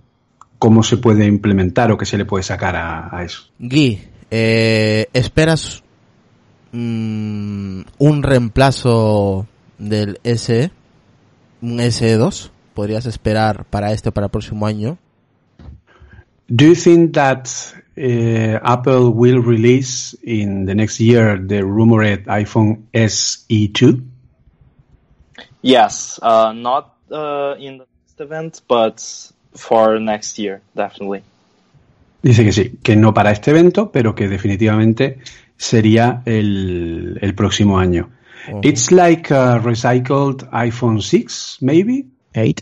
cómo se puede implementar o qué se le puede sacar a, eso. Guy, eh, ¿esperas mm, un reemplazo del SE? ¿Un SE2? ¿Podrías esperar para este o para el próximo año? Do you think that uh, Apple will release in the next year the rumored iPhone SE2? Yes, uh, not uh, in the next event, but for next year, definitely. Dice que sí, que no para este evento, pero que definitivamente sería el, el próximo año. Uh. It's like a recycled iPhone 6, maybe? 8,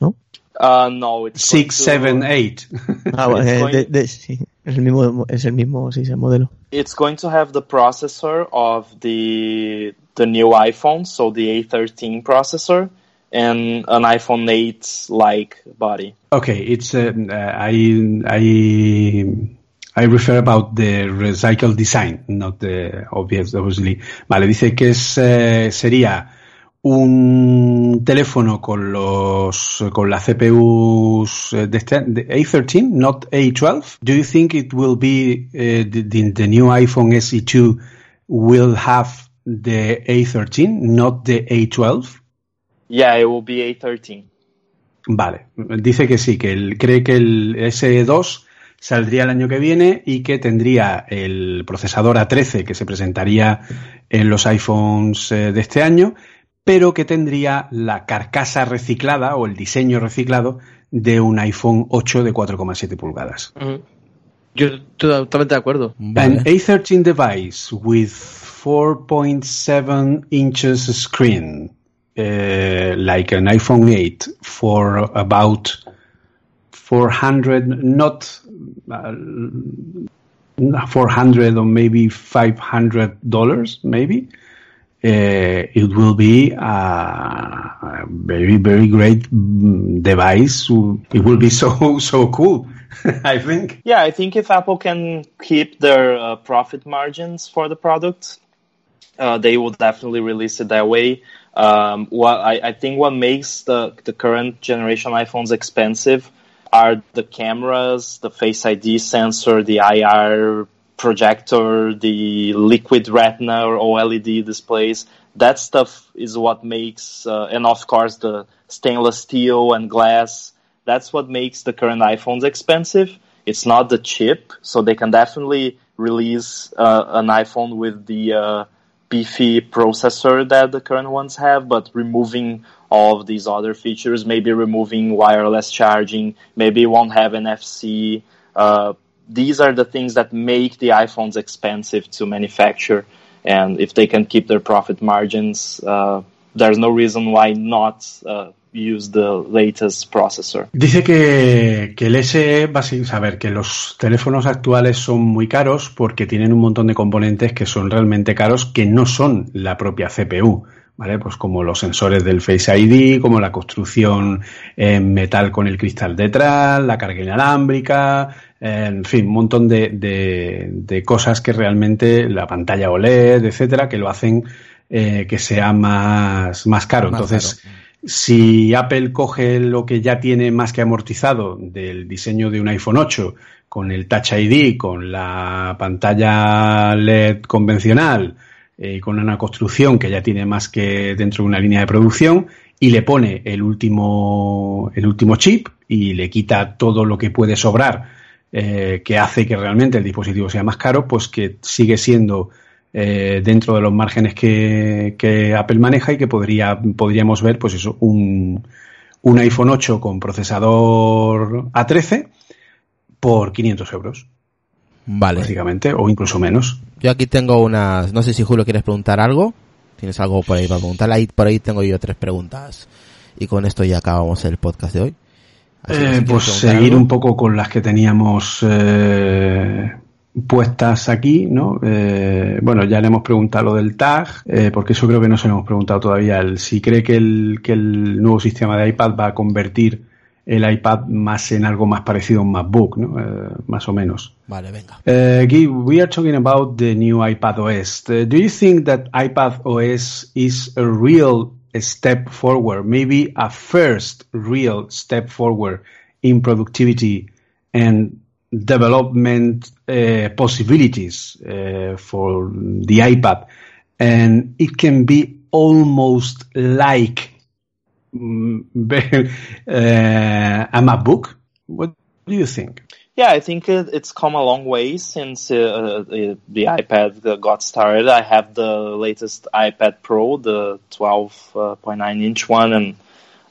¿no? Uh, no, it's 6, 7, 8. Ah, bueno, eh, de, de, sí, es el mismo, es el mismo sí, el modelo. It's going to have the processor of the the new iPhone, so the A13 processor, and an iPhone 8 like body. Okay, it's uh, I I I refer about the recycled design, not the obvious, obviously. Vale, dice que es, eh, sería un teléfono con los con la CPUs de, este, de A13, not A12. Do you think it will be uh, the, the new iPhone SE2 will have the A13, not the A12? Yeah, it will be A13. Vale, dice que sí, que él cree que el S2 saldría el año que viene y que tendría el procesador A13 que se presentaría en los iPhones eh, de este año pero que tendría la carcasa reciclada o el diseño reciclado de un iPhone 8 de 4,7 pulgadas. Uh -huh. Yo totalmente de acuerdo. An A13 device with 4.7 inches screen, uh, like an iPhone 8, for about 400, not 400 or maybe 500 dollars, maybe. Uh, it will be a, a, very very great device. It will be so so cool. I think. Yeah, I think if Apple can keep their uh, profit margins for the product, uh, they will definitely release it that way. Um, what I, I think what makes the the current generation iPhones expensive are the cameras, the Face ID sensor, the IR projector, the liquid retina or OLED displays. That stuff is what makes, uh, and of course the stainless steel and glass. That's what makes the current iPhones expensive. It's not the chip, so they can definitely release uh, an iPhone with the uh, beefy processor that the current ones have, but removing of these other features, maybe removing wireless charging, maybe it won't have NFC. Uh, these are the things that make the iPhones expensive to manufacture. And if they can keep their profit margins, uh, there's no reason why not uh, use the latest processor. Dice que, que el SE va a saber que los teléfonos actuales son muy caros porque tienen un montón de componentes que son realmente caros que no son la propia CPU. ¿Vale? Pues como los sensores del Face ID, como la construcción en metal con el cristal detrás, la carga inalámbrica, en fin, un montón de, de, de, cosas que realmente la pantalla OLED, etcétera, que lo hacen eh, que sea más, más caro. Más Entonces, caro. si Apple coge lo que ya tiene más que amortizado del diseño de un iPhone 8, con el Touch ID, con la pantalla LED convencional, eh, con una construcción que ya tiene más que dentro de una línea de producción, y le pone el último, el último chip y le quita todo lo que puede sobrar eh, que hace que realmente el dispositivo sea más caro, pues que sigue siendo eh, dentro de los márgenes que, que, Apple maneja y que podría, podríamos ver, pues eso, un, un iPhone 8 con procesador A13 por 500 euros. Vale. Básicamente, o incluso menos. Yo aquí tengo unas, no sé si Julio quieres preguntar algo. ¿Tienes algo por ahí para preguntar? Ahí, por ahí tengo yo tres preguntas. Y con esto ya acabamos el podcast de hoy. Eh, si pues seguir algo. un poco con las que teníamos eh, puestas aquí, ¿no? Eh, bueno, ya le hemos preguntado lo del tag, eh, porque eso creo que no se lo hemos preguntado todavía. El, si cree que el, que el nuevo sistema de iPad va a convertir el iPad más en algo más parecido a un MacBook, ¿no? Eh, más o menos. Vale, venga. Uh, Guy, we are talking about the new iPad OS. Uh, do you think that iPad OS is a real step forward, maybe a first real step forward in productivity and development uh, possibilities for the iPad? And it can be almost like uh, a book? What do you think? Yeah, I think it's come a long way since uh, uh, the iPad uh, got started. I have the latest iPad Pro, the 12.9 inch one, and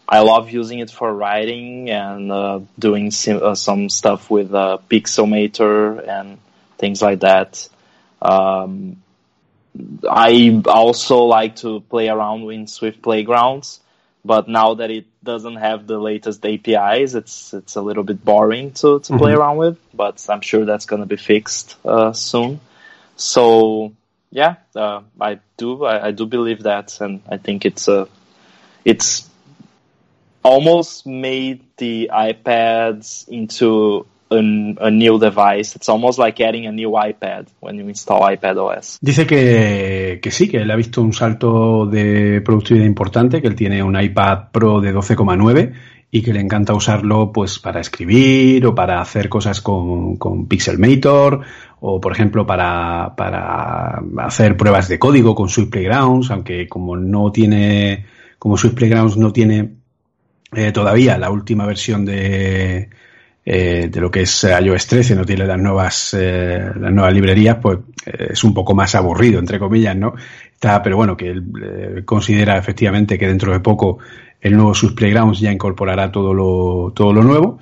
I love using it for writing and uh, doing sim- uh, some stuff with uh, Pixelmator and things like that. Um, I also like to play around in Swift Playgrounds, but now that it doesn't have the latest APIs, it's it's a little bit boring to, to play Mhm. around with. But I'm sure that's going to be fixed uh, soon. So yeah, uh, I do I, I do believe that, and I think it's a it's almost made the iPads into a, a, new device. It's almost like adding a new iPad when you install iPad OS. Dice que, que sí, que él ha visto un salto de productividad importante, que él tiene un iPad Pro de 12,9 y que le encanta usarlo pues para escribir o para hacer cosas con, con Pixelmator o por ejemplo para, para hacer pruebas de código con Swift Playgrounds, aunque como no tiene, como Swift Playgrounds no tiene eh, todavía la última versión de, eh, de lo que es iOS 13, no tiene las nuevas, eh, las nuevas librerías, pues eh, es un poco más aburrido, entre comillas, ¿no? Está, pero bueno, que él eh, considera efectivamente que dentro de poco el nuevo Swift Playgrounds ya incorporará todo lo, todo lo nuevo.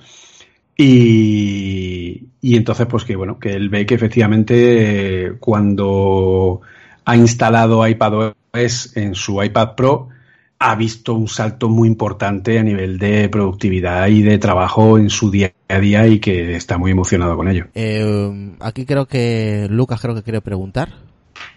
Y, y entonces, pues que bueno, que él ve que efectivamente eh, cuando ha instalado iPadOS en su iPad Pro, ha visto un salto muy importante a nivel de productividad y de trabajo en su día a día y que está muy emocionado con ello. Eh, aquí creo que Lucas creo que quiere preguntar.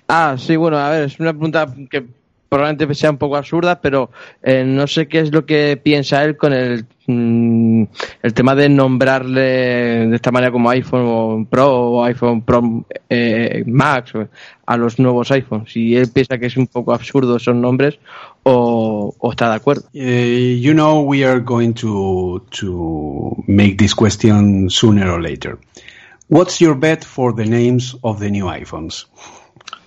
Ah, sí, bueno, a ver, es una pregunta que probablemente sea un poco absurda, pero eh, no sé qué es lo que piensa él con el, mm, el tema de nombrarle de esta manera como iPhone Pro o iPhone Pro eh, Max a los nuevos iPhones. Si él piensa que es un poco absurdo esos nombres o, está de acuerdo. Uh, you know we are going to to make this question sooner or later. What's your bet for the names of the new iPhones?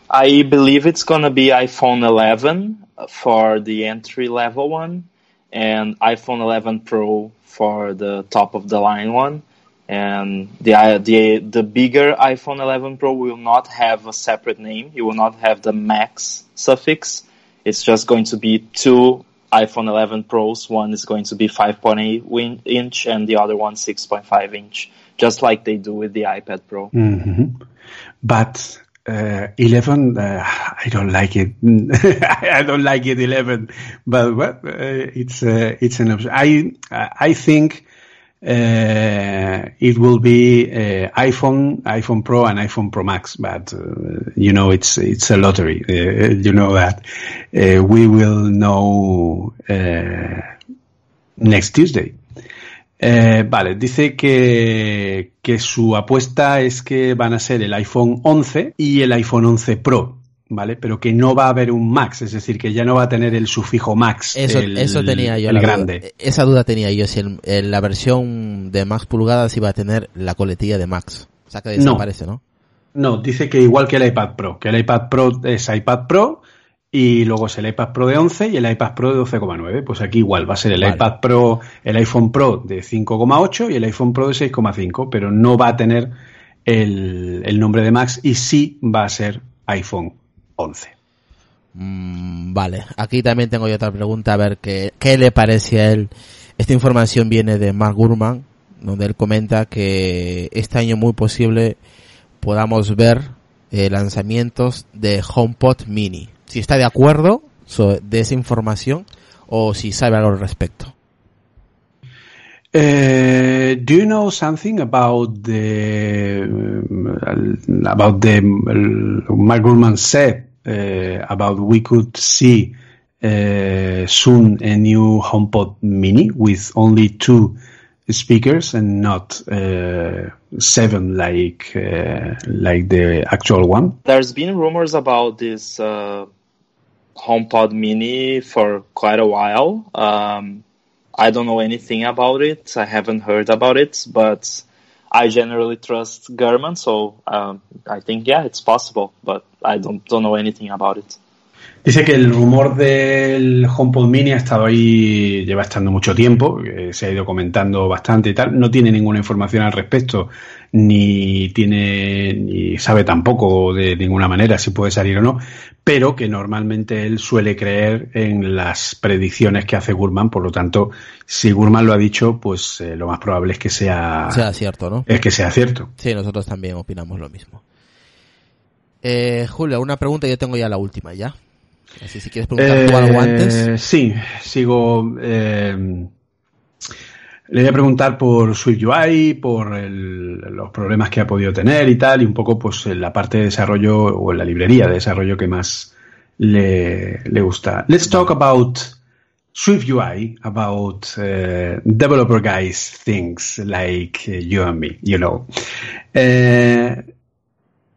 I believe it's gonna be iPhone 11 for the entry level one, and iPhone 11 Pro for the top of the line one. And the the the bigger iPhone 11 Pro will not have a separate name. It will not have the Max suffix. It's just going to be two iPhone 11 Pros. One is going to be 5.8 inch, and the other one 6.5 inch, just like they do with the iPad Pro. Mm-hmm. But uh, 11 uh, i don't like it. I don't like it 11 but well, uh, it's uh, it's an option i i think uh, it will be uh, iphone iphone pro and iphone pro max but you know it's it's a lottery. You know that. We will know next tuesday Eh, vale, dice que, que su apuesta es que van a ser el iPhone 11 y el iPhone 11 Pro, ¿vale? Pero que no va a haber un Max, es decir, que ya no va a tener el sufijo Max. Eso, el, eso tenía yo. El grande. Duda, esa duda tenía yo, si el, el, la versión de Max pulgadas iba a tener la coletilla de Max. O sea que desaparece, ¿no? ¿no? No, dice que igual que el iPad Pro, que el iPad Pro es iPad Pro y luego es el iPad Pro de 11 y el iPad Pro de 12,9. Pues aquí igual va a ser el vale. iPad Pro, el iPhone Pro de 5,8 y el iPhone Pro de 6,5, pero no va a tener el, el, nombre de Max y sí va a ser iPhone 11. Mm, vale, aquí también tengo yo otra pregunta, a ver qué, qué le parece a él. Esta información viene de Mark Gurman, donde él comenta que este año muy posible podamos ver eh, lanzamientos de HomePod Mini si está de acuerdo so, de esa información o si sabe algo al respecto. Uh, do you know something about the uh, about the uh, Mark Gurman said about we could see soon a new HomePod Mini with only two speakers and not uh, seven like uh, like the actual one. There's been rumors about this uh, HomePod Mini for quite a while. Um, I don't know anything about it. I haven't heard about it, but I generally trust German, so um, I think yeah, it's possible, but I don't don't know anything about it. Dice que el rumor del HomePod Mini ha estado ahí, lleva estando mucho tiempo, se ha ido comentando bastante y tal. No tiene ninguna información al respecto, ni tiene, ni sabe tampoco de ninguna manera si puede salir o no, pero que normalmente él suele creer en las predicciones que hace Gurman, por lo tanto, si Gurman lo ha dicho, pues eh, lo más probable es que sea, sea cierto, ¿no? Es que sea cierto. Sí, nosotros también opinamos lo mismo. Eh, Julio, una pregunta, yo tengo ya la última ya. Así si quieres preguntar eh, tú algo antes. Sí, sigo. Eh, le voy a preguntar por SwiftUI, por los problemas que ha podido tener y tal, y un poco pues la parte de desarrollo o la librería de desarrollo que más le, gusta. Let's talk about Swift UI about uh, developer guys things like uh, you and me, you know. Uh,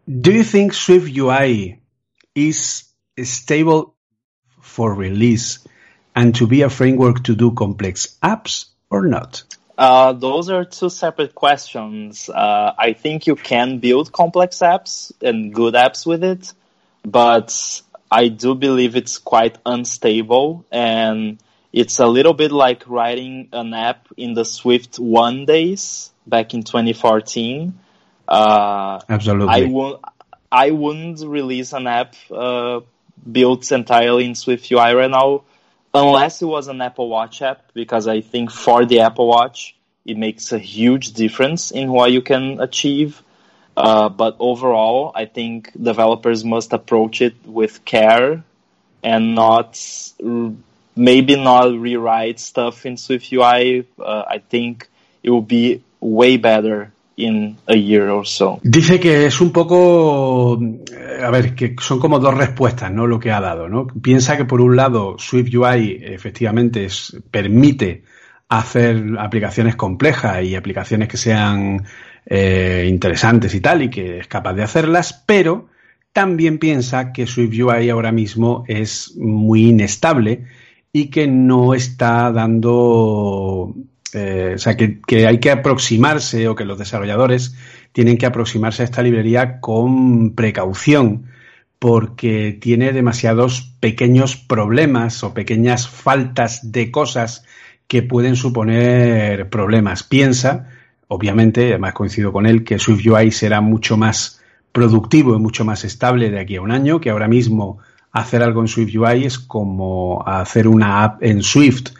do you think Swift UI is stable for release and to be a framework to do complex apps or not? Uh, those are two separate questions. Uh, I think you can build complex apps and good apps with it, but I do believe it's quite unstable and it's a little bit like writing an app in the Swift one days back in 2014. Uh, Absolutely. I won't. I wouldn't release an app uh, built entirely in Swift UI right now, unless it was an Apple Watch app, because I think for the Apple Watch, it makes a huge difference in what you can achieve. Uh, but overall, I think developers must approach it with care and not maybe not rewrite stuff in Swift UI. Uh, I think it will be way better in a year or so. Dice que es un poco, eh, a ver, que son como dos respuestas, ¿no? Lo que ha dado, ¿no? Piensa que por un lado Swift UI efectivamente es, permite hacer aplicaciones complejas y aplicaciones que sean eh, interesantes y tal, y que es capaz de hacerlas, pero también piensa que Swift UI ahora mismo es muy inestable y que no está dando, eh, o sea, que, que, hay que aproximarse o que los desarrolladores tienen que aproximarse a esta librería con precaución porque tiene demasiados pequeños problemas o pequeñas faltas de cosas que pueden suponer problemas. Piensa, obviamente, además coincido con él, que Swift UI será mucho más productivo y mucho más estable de aquí a un año, que ahora mismo hacer algo en Swift UI es como hacer una app en Swift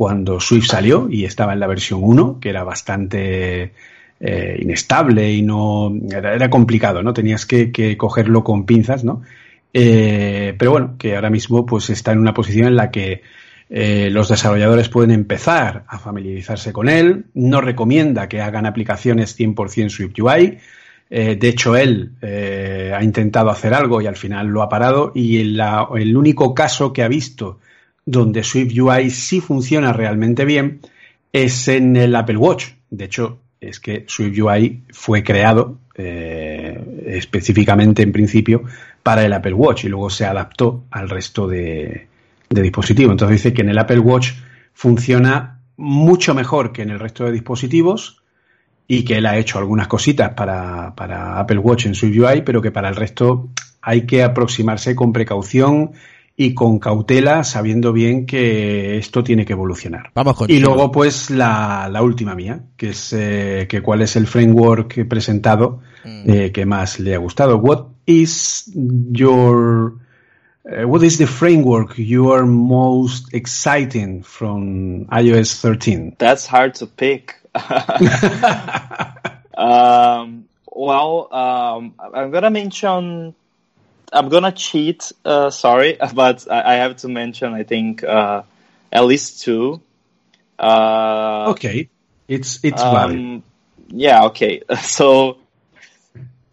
cuando Swift salió y estaba en la versión 1, que era bastante eh, inestable y no era, complicado, ¿no? Tenías que, cogerlo con pinzas, ¿no? Eh, pero bueno, que ahora mismo pues está en una posición en la que eh, los desarrolladores pueden empezar a familiarizarse con él. No recomienda que hagan aplicaciones 100% Swift UI. De hecho, él ha intentado hacer algo y al final lo ha parado. Y el único caso que ha visto donde Swift UI sí funciona realmente bien es en el Apple Watch. De hecho, es que Swift UI fue creado eh, específicamente en principio para el Apple Watch y luego se adaptó al resto de, dispositivos. Entonces dice que en el Apple Watch funciona mucho mejor que en el resto de dispositivos y que él ha hecho algunas cositas para, para Apple Watch en Swift UI, pero que para el resto hay que aproximarse con precaución y con cautela, sabiendo bien que esto tiene que evolucionar. Vamos con y luego, pues, la, la última mía, que es eh, que cuál es el framework presentado mm. eh, que más le ha gustado. What is your uh, what is the framework you are most exciting from iOS 13? That's hard to pick. um, well, um, I'm gonna mention I'm gonna cheat. Uh, sorry, but I, I, have to mention. I think uh, at least two. Uh, okay, it's it's um, valid. Yeah. Okay. So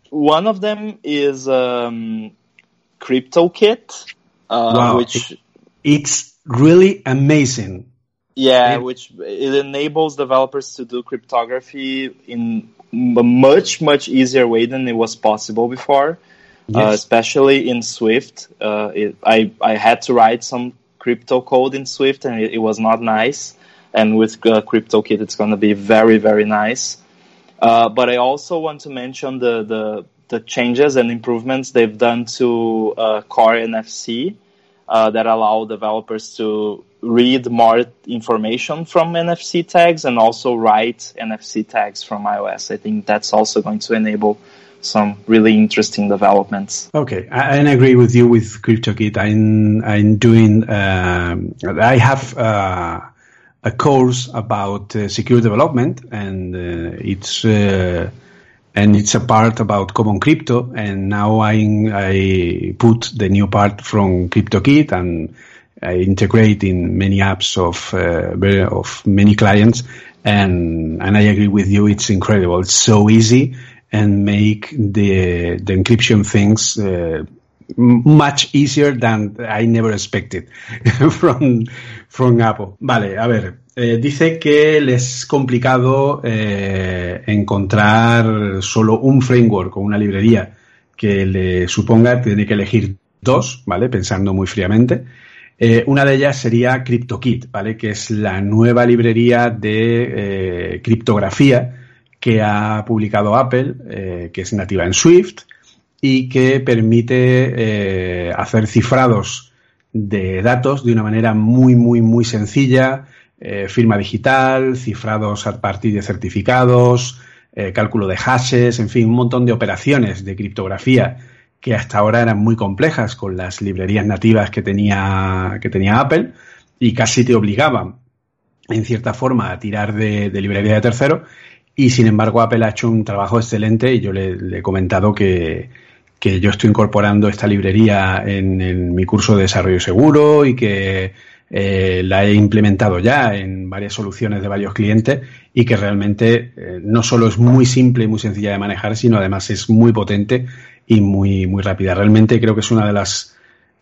one of them is um, CryptoKit, uh, wow. which it's really amazing. Yeah, it, which it enables developers to do cryptography in a much much easier way than it was possible before. Yes. Uh, especially in Swift. Uh, it, I, I had to write some crypto code in Swift and it, it was not nice. And with uh, CryptoKit, it's going to be very, very nice. Uh, but I also want to mention the, the, the, changes and improvements they've done to uh, Core NFC uh, that allow developers to read more information from NFC tags and also write NFC tags from iOS. I think that's also going to enable some really interesting developments. Okay, I, I agree with you with CryptoKit. I'm I'm doing. Um, I have uh, a course about uh, secure development, and uh, it's uh, and it's a part about common crypto. And now I I put the new part from CryptoKit and. I integrate in many apps of uh, of many clients, and and I agree with you. It's incredible. It's so easy and make the the encryption things uh, much easier than I never expected from, from Apple. Vale, a ver, eh, dice que les es complicado eh, encontrar solo un framework o una librería que le suponga, tiene que elegir dos, ¿vale? Pensando muy fríamente. Eh, una de ellas sería CryptoKit, ¿vale? Que es la nueva librería de criptografía que ha publicado Apple, que es nativa en Swift y que permite eh, hacer cifrados de datos de una manera muy, muy, muy sencilla, eh, firma digital, cifrados a partir de certificados, eh, cálculo de hashes, en fin, un montón de operaciones de criptografía que hasta ahora eran muy complejas con las librerías nativas que tenía, que tenía Apple y casi te obligaban, en cierta forma, a tirar de, librería de tercero. Y sin embargo, Apple ha hecho un trabajo excelente y yo le he comentado que, que yo estoy incorporando esta librería en, mi curso de desarrollo seguro y que eh, la he implementado ya en varias soluciones de varios clientes y que realmente eh, no solo es muy simple y muy sencilla de manejar, sino además es muy potente y muy, muy rápida. Realmente creo que es una de las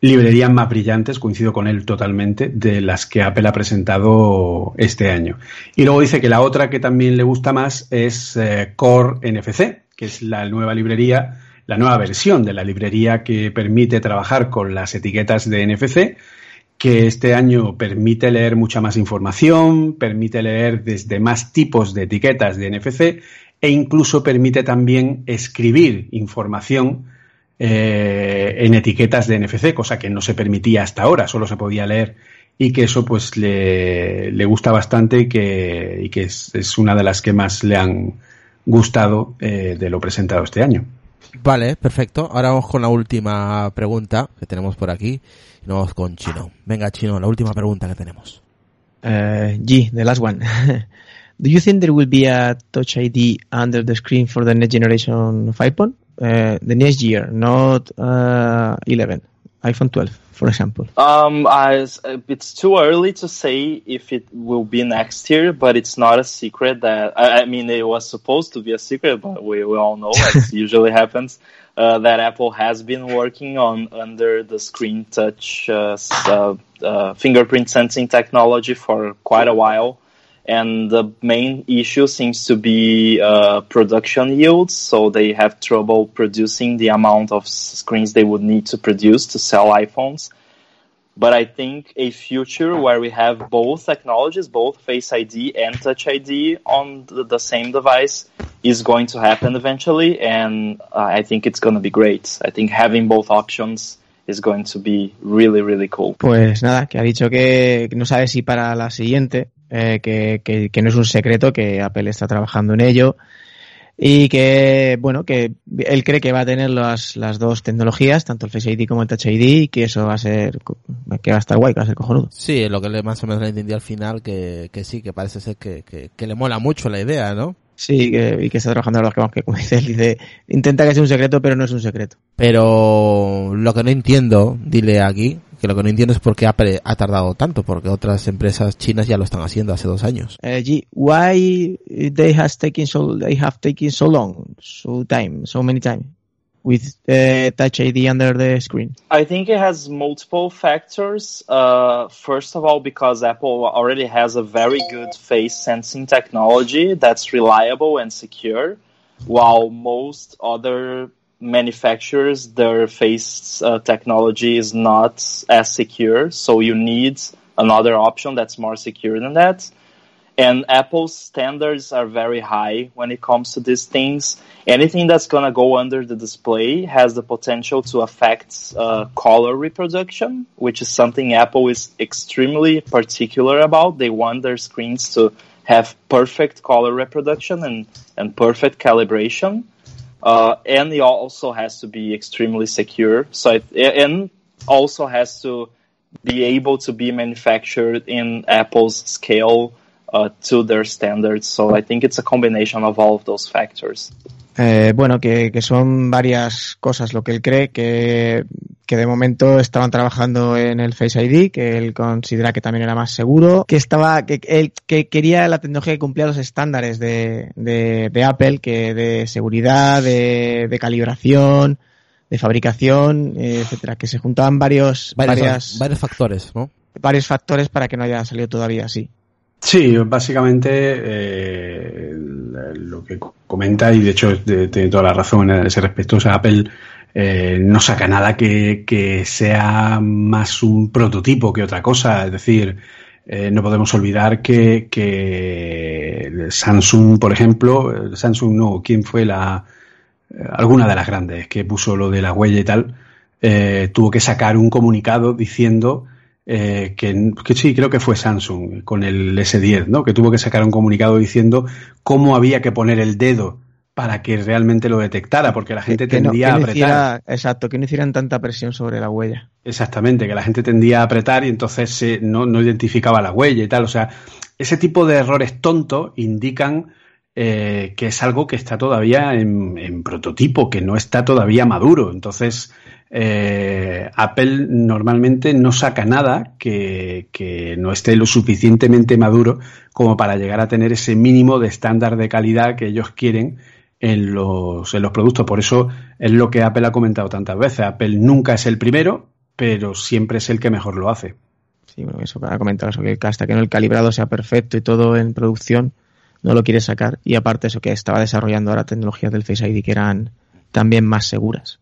librerías más brillantes, coincido con él totalmente, de las que Apple ha presentado este año. Y luego dice que la otra que también le gusta más es eh, Core NFC, que es la nueva librería la nueva versión de la librería que permite trabajar con las etiquetas de NFC, que este año permite leer mucha más información, permite leer desde más tipos de etiquetas de NFC e incluso permite también escribir información eh, en etiquetas de NFC, cosa que no se permitía hasta ahora, solo se podía leer y que eso pues le, gusta bastante y que, que es, una de las que más le han gustado eh, de lo presentado este año. Vale, perfecto. Ahora vamos con la última pregunta que tenemos por aquí. Y nos vamos con Chino. Venga, Chino, la última pregunta que tenemos. Uh, G, the last one. Do you think there will be a Touch ID under the screen for the next generation of iPhone? Uh, the next year, not uh, 11, iPhone 12 for example? Um, I, it's too early to say if it will be next year, but it's not a secret that I, I mean it was supposed to be a secret, but we, we all know as usually happens. Uh, that Apple has been working on under the screen touch uh, uh, uh fingerprint sensing technology for quite a while and the main issue seems to be uh, production yields. So they have trouble producing the amount of screens they would need to produce to sell iPhones. But I think a future where we have both technologies, both Face ID and Touch ID on the, same device is going to happen eventually. And uh, I think it's going to be great. I think having both options is going to be really, really cool. Pues nada, que ha dicho que no sabe si para la siguiente eh, que, que, que, no es un secreto, que Apple está trabajando en ello y que, bueno, que él cree que va a tener las, las dos tecnologías, tanto el Face ID como el Touch ID, y que eso va a ser, que va a estar guay, que va a ser cojonudo. Sí, lo que le más o menos le entendí al final, que, que sí, que parece ser que, que, que le mola mucho la idea, ¿no? Sí, que, y que está trabajando en los que, como dice él, dice, intenta que sea un secreto, pero no es un secreto. Pero lo que no entiendo, dile aquí, que lo que no entiendo es por qué Apple ha tardado tanto, porque otras empresas chinas ya lo están haciendo hace dos años. Uh, G, why they has taken so they have taken so long, so time, so many time? with uh, Touch ID under the screen? I think it has multiple factors. Uh, first of all, because Apple already has a very good face sensing technology that's reliable and secure, while most other manufacturers, their face uh, technology is not as secure. So you need another option that's more secure than that. And Apple's standards are very high when it comes to these things. Anything that's going to go under the display has the potential to affect uh, color reproduction, which is something Apple is extremely particular about. They want their screens to have perfect color reproduction and, and perfect calibration. Uh, and it also has to be extremely secure. So it, and also has to be able to be manufactured in Apple's scale uh, to their standards. So I think it's a combination of all of those factors. Eh, bueno, que, que, son varias cosas lo que él cree, que, que, de momento estaban trabajando en el Face ID, que él considera que también era más seguro, que estaba, que él que quería la tecnología que cumplía los estándares de, de, de Apple, que de seguridad, de, de calibración, de fabricación, etcétera, que se juntaban varios, Varios, varias, varios factores, ¿no? varios factores para que no haya salido todavía así. Sí, básicamente eh, lo que comenta, y de hecho tiene toda la razón en ese respecto, o sea, Apple eh, no saca nada que, sea más un prototipo que otra cosa. Es decir, eh, no podemos olvidar que, que Samsung, por ejemplo, eh, Samsung no, ¿quién fue la eh, alguna de las grandes que puso lo de la huella y tal? eh, tuvo que sacar un comunicado diciendo eh, que, que sí, creo que fue Samsung con el S10, ¿no? Que tuvo que sacar un comunicado diciendo cómo había que poner el dedo para que realmente lo detectara, porque la gente que no, tendía que no a apretar. hiciera- exacto, que no hicieran tanta presión sobre la huella. Exactamente, que la gente tendía a apretar y entonces se- no, no identificaba la huella y tal. O sea, ese tipo de errores tontos indican eh, que es algo que está todavía en, prototipo, que no está todavía maduro. Entonces, eh, Apple normalmente no saca nada que, no esté lo suficientemente maduro como para llegar a tener ese mínimo de estándar de calidad que ellos quieren en los, en los productos. Por eso es lo que Apple ha comentado tantas veces. Apple nunca es el primero, pero siempre es el que mejor lo hace. Sí, bueno, eso para comentar eso, que hasta que no el calibrado sea perfecto y todo en producción, no lo quiere sacar. Y aparte eso que estaba desarrollando ahora tecnologías del Face ID que eran también más seguras.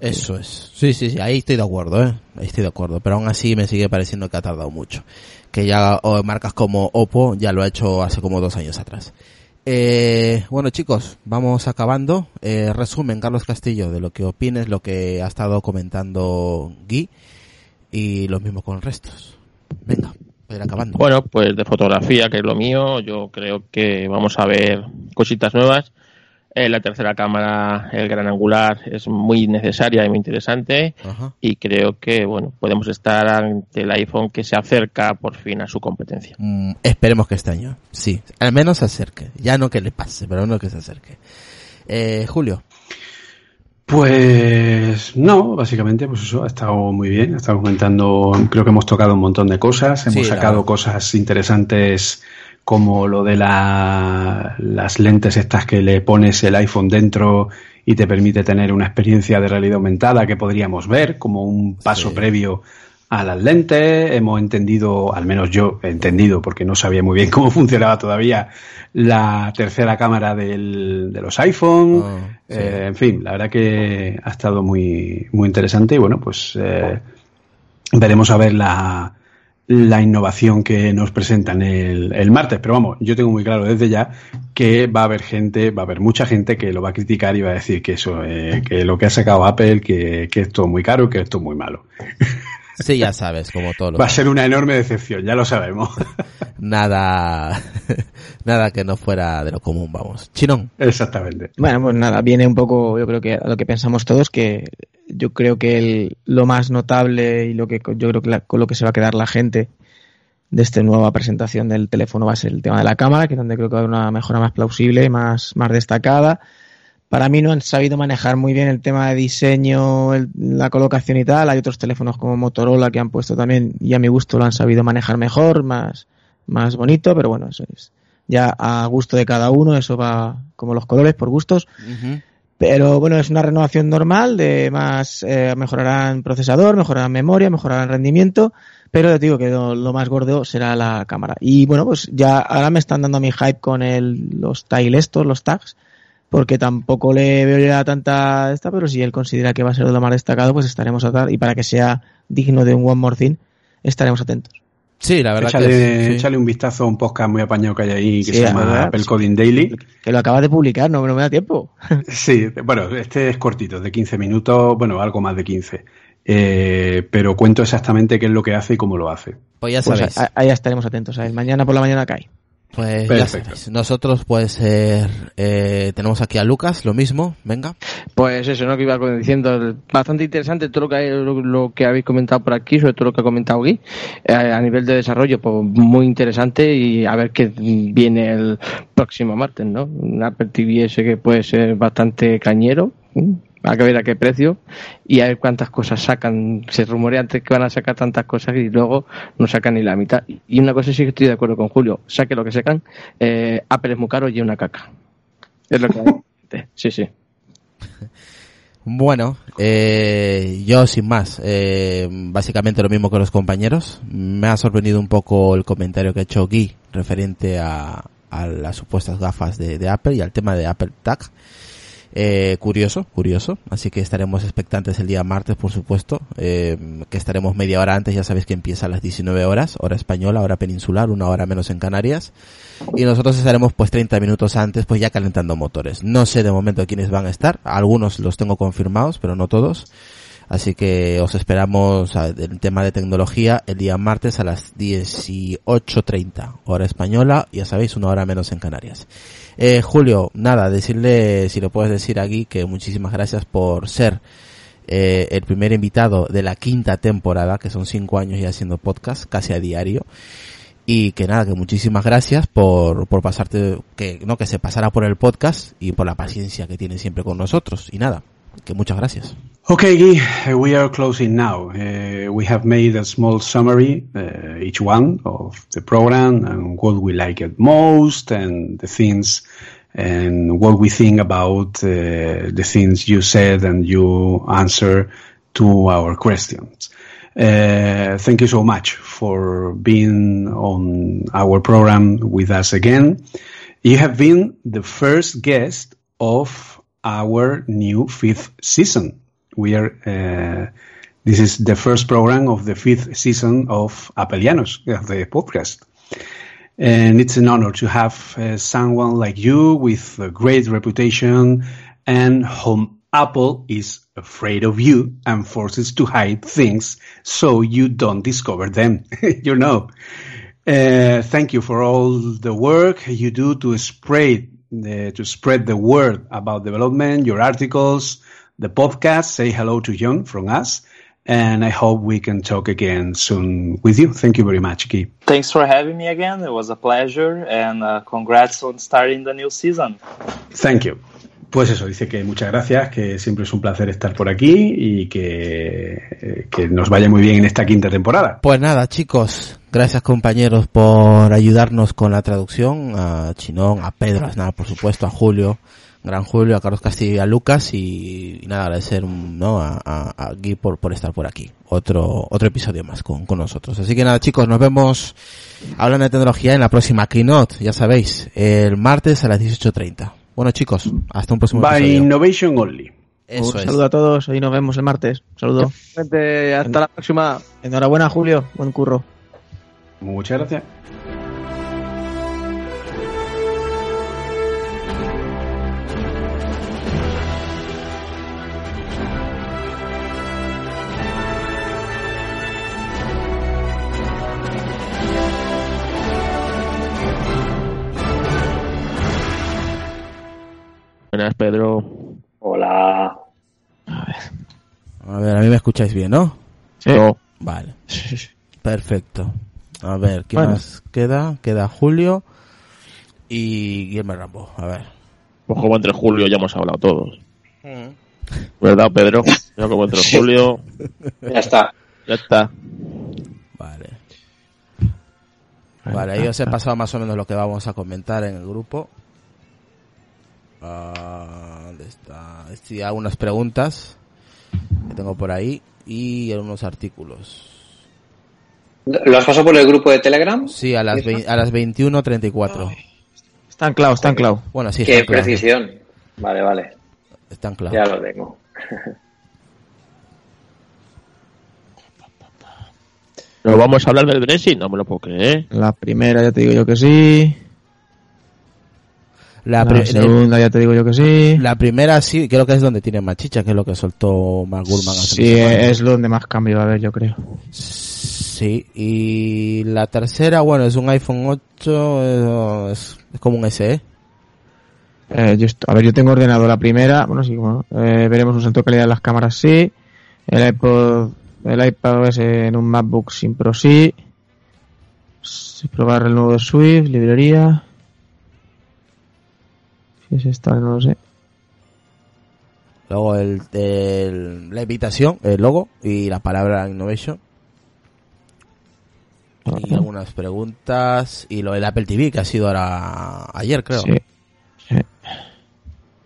Eso es. Sí, sí, sí, ahí estoy de acuerdo, ¿eh? Ahí estoy de acuerdo. Pero aún así me sigue pareciendo que ha tardado mucho. Que ya marcas como Oppo ya lo ha hecho hace como dos años atrás. Eh, bueno chicos, vamos acabando. Eh, resumen, Carlos Castillo, de lo que opines, lo que ha estado comentando Guy y lo mismo con restos. Venga, acabando. Bueno, pues de fotografía, que es lo mío, yo creo que vamos a ver cositas nuevas. Eh, la tercera cámara, el gran angular, es muy necesaria y muy interesante. Ajá. Y creo que, bueno, podemos estar ante el iPhone que se acerca por fin a su competencia. Mm, esperemos que este año, sí, al menos se acerque. Ya no que le pase, pero no que se acerque. Eh, Julio. Pues no, básicamente, pues eso ha estado muy bien. Ha estado comentando, creo que hemos tocado un montón de cosas. Hemos Sí, sacado cosas interesantes como lo de la, las lentes estas que le pones el iPhone dentro y te permite tener una experiencia de realidad aumentada que podríamos ver como un paso Sí. previo a las lentes. Hemos entendido, al menos yo he entendido, porque no sabía muy bien cómo funcionaba todavía, la tercera cámara del, de los iPhone. Ah, sí. Eh, en fin, la verdad que ha estado muy, muy interesante y bueno, pues eh, veremos a ver la, la innovación que nos presentan el, el martes. Pero vamos, yo tengo muy claro desde ya que va a haber gente, va a haber mucha gente que lo va a criticar y va a decir que eso, eh, que lo que ha sacado Apple, que, que esto es muy caro, que esto es muy malo. Sí, ya sabes, como todo lo Va a ser una enorme decepción, ya lo sabemos. nada, nada que no fuera de lo común, vamos. Chinón. Exactamente. Bueno, pues nada, viene un poco, yo creo que a lo que pensamos todos, que yo creo que el- lo más notable y lo que yo creo que la- con lo que se va a quedar la gente de esta nueva presentación del teléfono va a ser el tema de la cámara, que es donde creo que va a haber una mejora más plausible, más, más destacada. Para mí no han sabido manejar muy bien el tema de diseño, el- la colocación y tal. Hay otros teléfonos como Motorola que han puesto también y a mi gusto lo han sabido manejar mejor, más, más bonito, pero bueno, eso es ya a gusto de cada uno, eso va como los colores por gustos. Pero bueno, es una renovación normal de más, eh, mejorarán procesador, mejorarán memoria, mejorarán rendimiento, pero te digo que lo, lo más gordo será la cámara. Y bueno, pues ya ahora me están dando mi hype con el, los tile estos, los tags, porque tampoco le veo ya tanta esta, pero si él considera que va a ser lo más destacado, pues estaremos atrás y para que sea digno de un One More Thing, estaremos atentos. Sí, la verdad Échale, que sí. échale un vistazo a un podcast muy apañado que hay ahí que Sí, se la llama verdad, Apple. Coding Daily. Que lo acabas de publicar, no, no me da tiempo. Sí, bueno, este es cortito, de 15 minutos, bueno, algo más de 15. Eh, pero cuento exactamente qué es lo que hace y cómo lo hace. Pues ya Pues sabéis. a- ahí estaremos atentos. a él. Mañana por la mañana cae. Pues ya Perfecto. sabéis. Nosotros pues eh, eh, tenemos aquí a Lucas, lo mismo, venga. Pues eso, ¿no? Que iba diciendo, bastante interesante todo lo que, hay- lo, lo que habéis comentado por aquí, sobre todo lo que ha comentado Gui. Eh, a nivel de desarrollo, pues muy interesante y a ver qué viene el próximo martes, ¿no? Un Apple TV ese que puede ser bastante cañero. Hay que ver a qué precio y a ver cuántas cosas sacan. Se rumorea antes que van a sacar tantas cosas y luego no sacan ni la mitad. Y una cosa sí que estoy de acuerdo con Julio, saque lo que sacan, eh, Apple es muy caro y es una caca. Es lo que hay. Sí, sí. Bueno, eh, yo sin más, eh, básicamente lo mismo que los compañeros. Me ha sorprendido un poco el comentario que ha hecho Guy referente a, a las supuestas gafas de, de Apple y al tema de Apple Tag. Eh, curioso, curioso. Así que estaremos expectantes el día martes, por supuesto. Eh, que estaremos media hora antes, ya sabéis que empieza a las 19 horas, hora española, hora peninsular, una hora menos en Canarias. Y nosotros estaremos pues 30 minutos antes, pues ya calentando motores. No sé de momento quiénes van a estar. Algunos los tengo confirmados, pero no todos. Así que os esperamos el tema de tecnología el día martes a las 18.30 hora española, ya sabéis, una hora menos en Canarias. Eh, Julio, nada, decirle, si lo puedes decir aquí, que muchísimas gracias por ser eh, el primer invitado de la quinta temporada, que son cinco años ya haciendo podcast, casi a diario. Y que nada, que muchísimas gracias por, por pasarte, que no, que se pasara por el podcast y por la paciencia que tiene siempre con nosotros. Y nada, que muchas gracias. Okay, Guy, we are closing now. Uh, we have made a small summary, uh, each one of the program and what we like it most and the things and what we think about uh, the things you said and you answer to our questions. Uh, thank you so much for being on our program with us again. You have been the first guest of our new fifth season. We are, uh, this is the first program of the fifth season of Apelianos, the podcast. And it's an honor to have uh, someone like you with a great reputation and whom Apple is afraid of you and forces to hide things so you don't discover them. you know. Uh, thank you for all the work you do to spread the, to spread the word about development, your articles, the podcast. Say hello to John from us. And I hope we can talk again soon with you. Thank you very much, Guy. Thanks for having me again. It was a pleasure. And uh, congrats on starting the new season. Thank you. Pues eso, dice que muchas gracias, que siempre es un placer estar por aquí y que, que nos vaya muy bien en esta quinta temporada. Pues nada, chicos, gracias compañeros por ayudarnos con la traducción, a Chinón, a Pedro Aznar, por supuesto, a Julio, Gran Julio, a Carlos Castillo y a Lucas y, y nada, agradecer ¿no? a, a, a Guy por, por estar por aquí. Otro, otro episodio más con, con nosotros. Así que nada chicos, nos vemos hablando de tecnología en la próxima Keynote, ya sabéis, el martes a las 18.30. Bueno chicos, hasta un próximo By episodio. Innovation Only. Eso Un es. saludo a todos, hoy nos vemos el martes. Un saludo. Gente, hasta la próxima. Enhorabuena, Julio. Buen curro. Muchas gracias. Buenas, Pedro. Hola. A ver, a mí me escucháis bien, ¿no? No. Vale. Perfecto. A ver, ¿quién Bueno. más queda? Queda Julio y Guillermo Rambo. A ver. Pues como entre Julio ya hemos hablado todos. ¿Verdad, Pedro? Ya como entre Sí. Julio, Ya está. ya está. Vale. Vale, ahí os he pasado más o menos lo que vamos a comentar en el grupo. Ah, ¿Dónde está? Sí, algunas preguntas que tengo por ahí y algunos artículos. ¿Lo has pasado por el grupo de Telegram? Sí, a las, a las 21.34. Está anclado, está anclado. Bueno, sí, Qué está claro. precisión. Vale, vale. Está claro. Ya lo tengo. ¿Pero vamos a hablar del Brexit? No me lo puedo creer. La primera ya te digo yo que sí. La, segunda ya te digo yo que sí. la primera sí, creo que es donde tiene más chicha, que es lo que soltó Mark Gurman hace Sí, es donde más cambio va a haber, yo creo. Sí, y la tercera, bueno, es un iPhone 8, eh, es, es como un SE. Eh, yo a ver, yo tengo ordenado la primera. Bueno, sí, bueno. eh, veremos un salto de calidad en las cámaras, sí. El iPod, el iPad OS en un MacBook sin Pro, sí. Sí, Probar el nuevo Swift, librería. Si es esta, no lo sé. Luego el, el- la invitación, el logo y la palabra innovation. Y algunas preguntas. Y lo del Apple TV, que ha sido ahora ayer, creo. Sí. sí.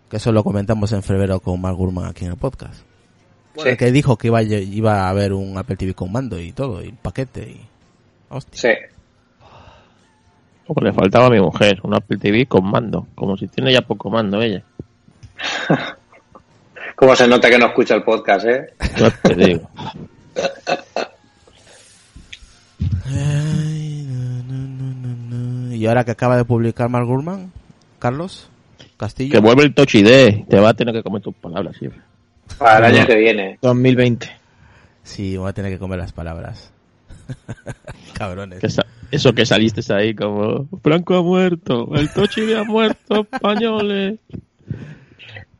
Que eso lo comentamos en febrero con Mark Gurman aquí en el podcast. Sí. El que dijo que iba, iba a haber un Apple TV con mando y todo, y paquete y... Hostia. Sí. Como le faltaba a mi mujer, un Apple TV con mando. Como si tiene ya poco mando ella. Cómo se nota que no escucha el podcast, ¿eh? Ya te digo. Ay, no, no, no, no, no. Y ahora que acaba de publicar Mark Gurman, Carlos Castillo. Que vuelve el Touch ID. Te va a tener que comer tus palabras siempre. Para el No. año que viene. 2020. Sí, voy a tener que comer las palabras. Cabrones. Que Eso que saliste ahí como Franco ha muerto, el Touch ID ha muerto, españoles.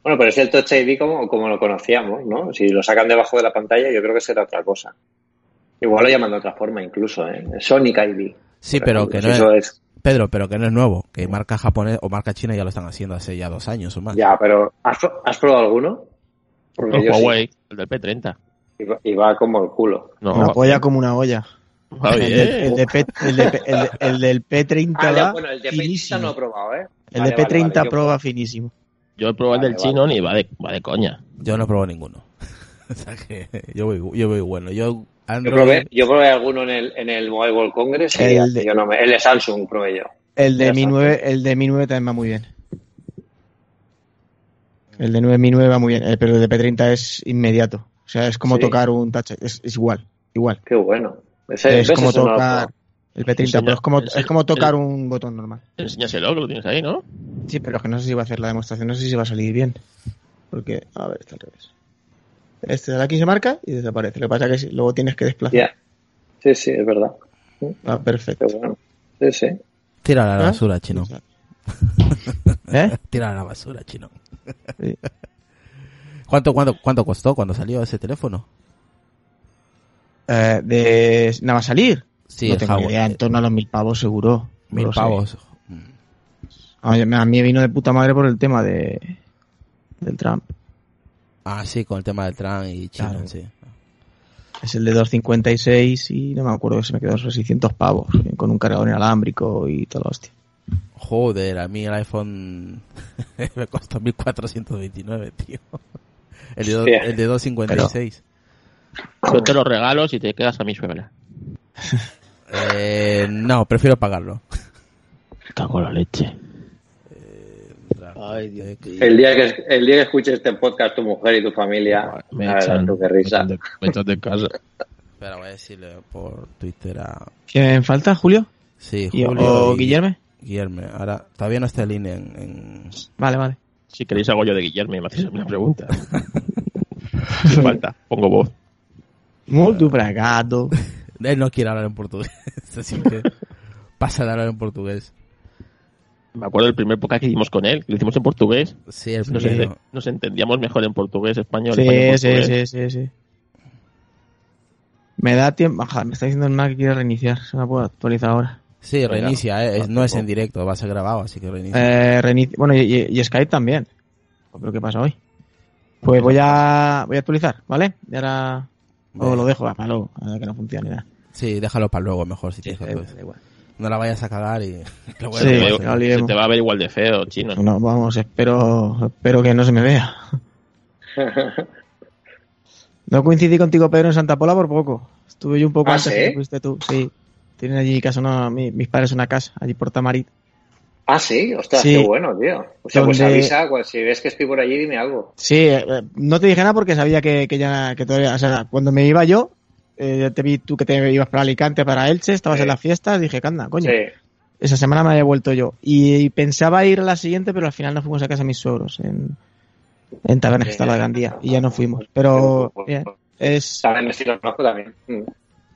Bueno, pero es el Touch ID como, como lo conocíamos, ¿no? Si lo sacan debajo de la pantalla, yo creo que será otra cosa. Igual lo llaman de otra forma, incluso, ¿eh? Sonic ID. Sí, pero ejemplo. que no eso es... es. Pedro, pero que no es nuevo. Que marca japonés o marca china ya lo están haciendo hace ya dos años o más. Ya, pero ¿has, pro- has probado alguno? Porque El sí. Huawei, el del P30. Y va- Y va como el culo. No, Una polla como una olla. El, bien. de- el de P- el de P- el de- el del P30 Ah, va bueno, el de finísimo. P30 no he probado, ¿eh? El Vale, de vale, P30 vale, yo- Pro va finísimo. Yo he probado el del Vale, chino ni va de, va de coña. Yo no probé ninguno. o sea que yo voy, yo voy bueno. Yo Yo Android, probé, yo probé alguno en el, en el Mobile World Congress y El de- yo no me, el de Samsung probé yo. El de Mi está. 9, el de Mi 9 también va muy bien. El de 9 Mi 9 va muy bien, eh, pero el de P30 es inmediato. O sea, es como Sí. tocar un touch, es, es igual, igual. Qué bueno. Ese, es como no tocar el P30, Enseña- pero es como, enseña- es como tocar el- un botón normal. Enséñaselo, que lo tienes ahí, ¿no? Sí, pero es que no sé si va a hacer la demostración, no sé si va a salir bien. Porque, a ver, está al revés. Este de aquí se marca y desaparece. Lo que pasa es que luego tienes que desplazar. Sí, sí, es verdad. Ah, perfecto. Bueno. Sí, sí. tira a la ¿Ah? basura, chino. ¿Eh? Tira a la basura, chino. Sí. ¿Cuánto, cuánto, ¿Cuánto costó cuando salió ese teléfono? Eh, de nada va a salir. Sí, no tengo idea, en torno a los mil pavos seguro. Mil pavos. A mí, a mí vino de puta madre por el tema de del Trump. Ah, sí, con el tema del Trump y China, Claro. sí. Es el de 256 y no me acuerdo que se me quedó esos 600 pavos con un cargador inalámbrico y todo hostia. Joder, a mí el iPhone me costó 1429, tío. El de, do- el de 256. Yo te lo regalo si te quedas a mi suegra. Eh, no, prefiero pagarlo. Cago la leche. Ay, Dios. El día que el día que escuches este podcast tu mujer y tu familia, Me a ver, echan, tú qué me risa. echan de, me echan de casa. Espera, voy a decirle por Twitter a... ¿Quién falta, Julio? Sí, ¿Y- Julio ¿O y- Guillermo? Guillermo. Ahora, todavía no está en línea en... en- Vale, vale. Si queréis hago yo de Guillermo, me hacéis una pregunta. Falta, pongo voz. Muy bragado. Él no quiere hablar en portugués, así que pasa de hablar en portugués. Me acuerdo del primer podcast que hicimos con él, que lo hicimos en portugués. Sí, el Nos, nos entendíamos mejor en portugués, español. Sí, español, sí, portugués. sí, sí, sí. Me da tiempo. Ajá, me está diciendo el Mac que quiere reiniciar. Se me puede actualizar ahora. Sí, Venga, reinicia, eh, es- no es en directo, va a ser grabado, así que reinicia. Eh, reinici- Bueno, y, y- y Skype también. ¿Pero qué pasa hoy? Pues voy a, voy a actualizar, ¿vale? Y ahora. O lo dejo, para luego, a ver que no funcione nada. Sí, déjalo para luego mejor si Sí, tienes igual. No la vayas a cagar y... lo Sí, a te- hacer. no liemos. se te va a ver igual de feo, chino. No, vamos, espero, espero que no se me vea. No coincidí contigo, Pedro, en Santa Pola por poco. Estuve yo un poco ¿Ah, antes sí? que fuiste tú. Sí. Tienen allí casa, una, mi- mis padres una casa, allí por Tamarit. Ah, sí, ostras, Sí. qué bueno, tío. O sea, pues avisa, si ves que estoy por allí, dime algo. Sí, eh, eh, no te dije nada porque sabía que, que ya, que todavía, o sea, cuando me iba yo, eh, ya te vi tú que te ibas para Alicante, para Elche, estabas Sí. en las fiestas, dije, anda, coño. Sí. Esa semana me había vuelto yo. Y, y pensaba ir a la siguiente, pero al final nos fuimos a casa de mis suegros, en, en Taberna que está la Gandía, y ya no fuimos. Pero, bien, es Saben, sí lo conozco también.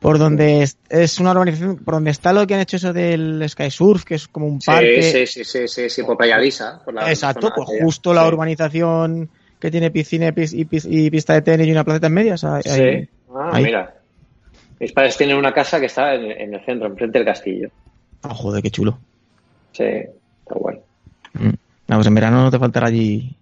Mm. por donde es, es una urbanización, por donde está lo que han hecho eso del Sky Surf, que es como un parque. Sí, sí, sí, sí, sí, sí, por Exacto, pues justo la Sí. urbanización que tiene piscina y, pis- y pis- y pista de tenis y una placeta en medias. Sí. Ah, mira. Mis padres tienen una casa que está en, en el centro, enfrente del castillo. Ah, joder, qué chulo. Sí, está guay. Mm. Ah, pues en verano no te faltará allí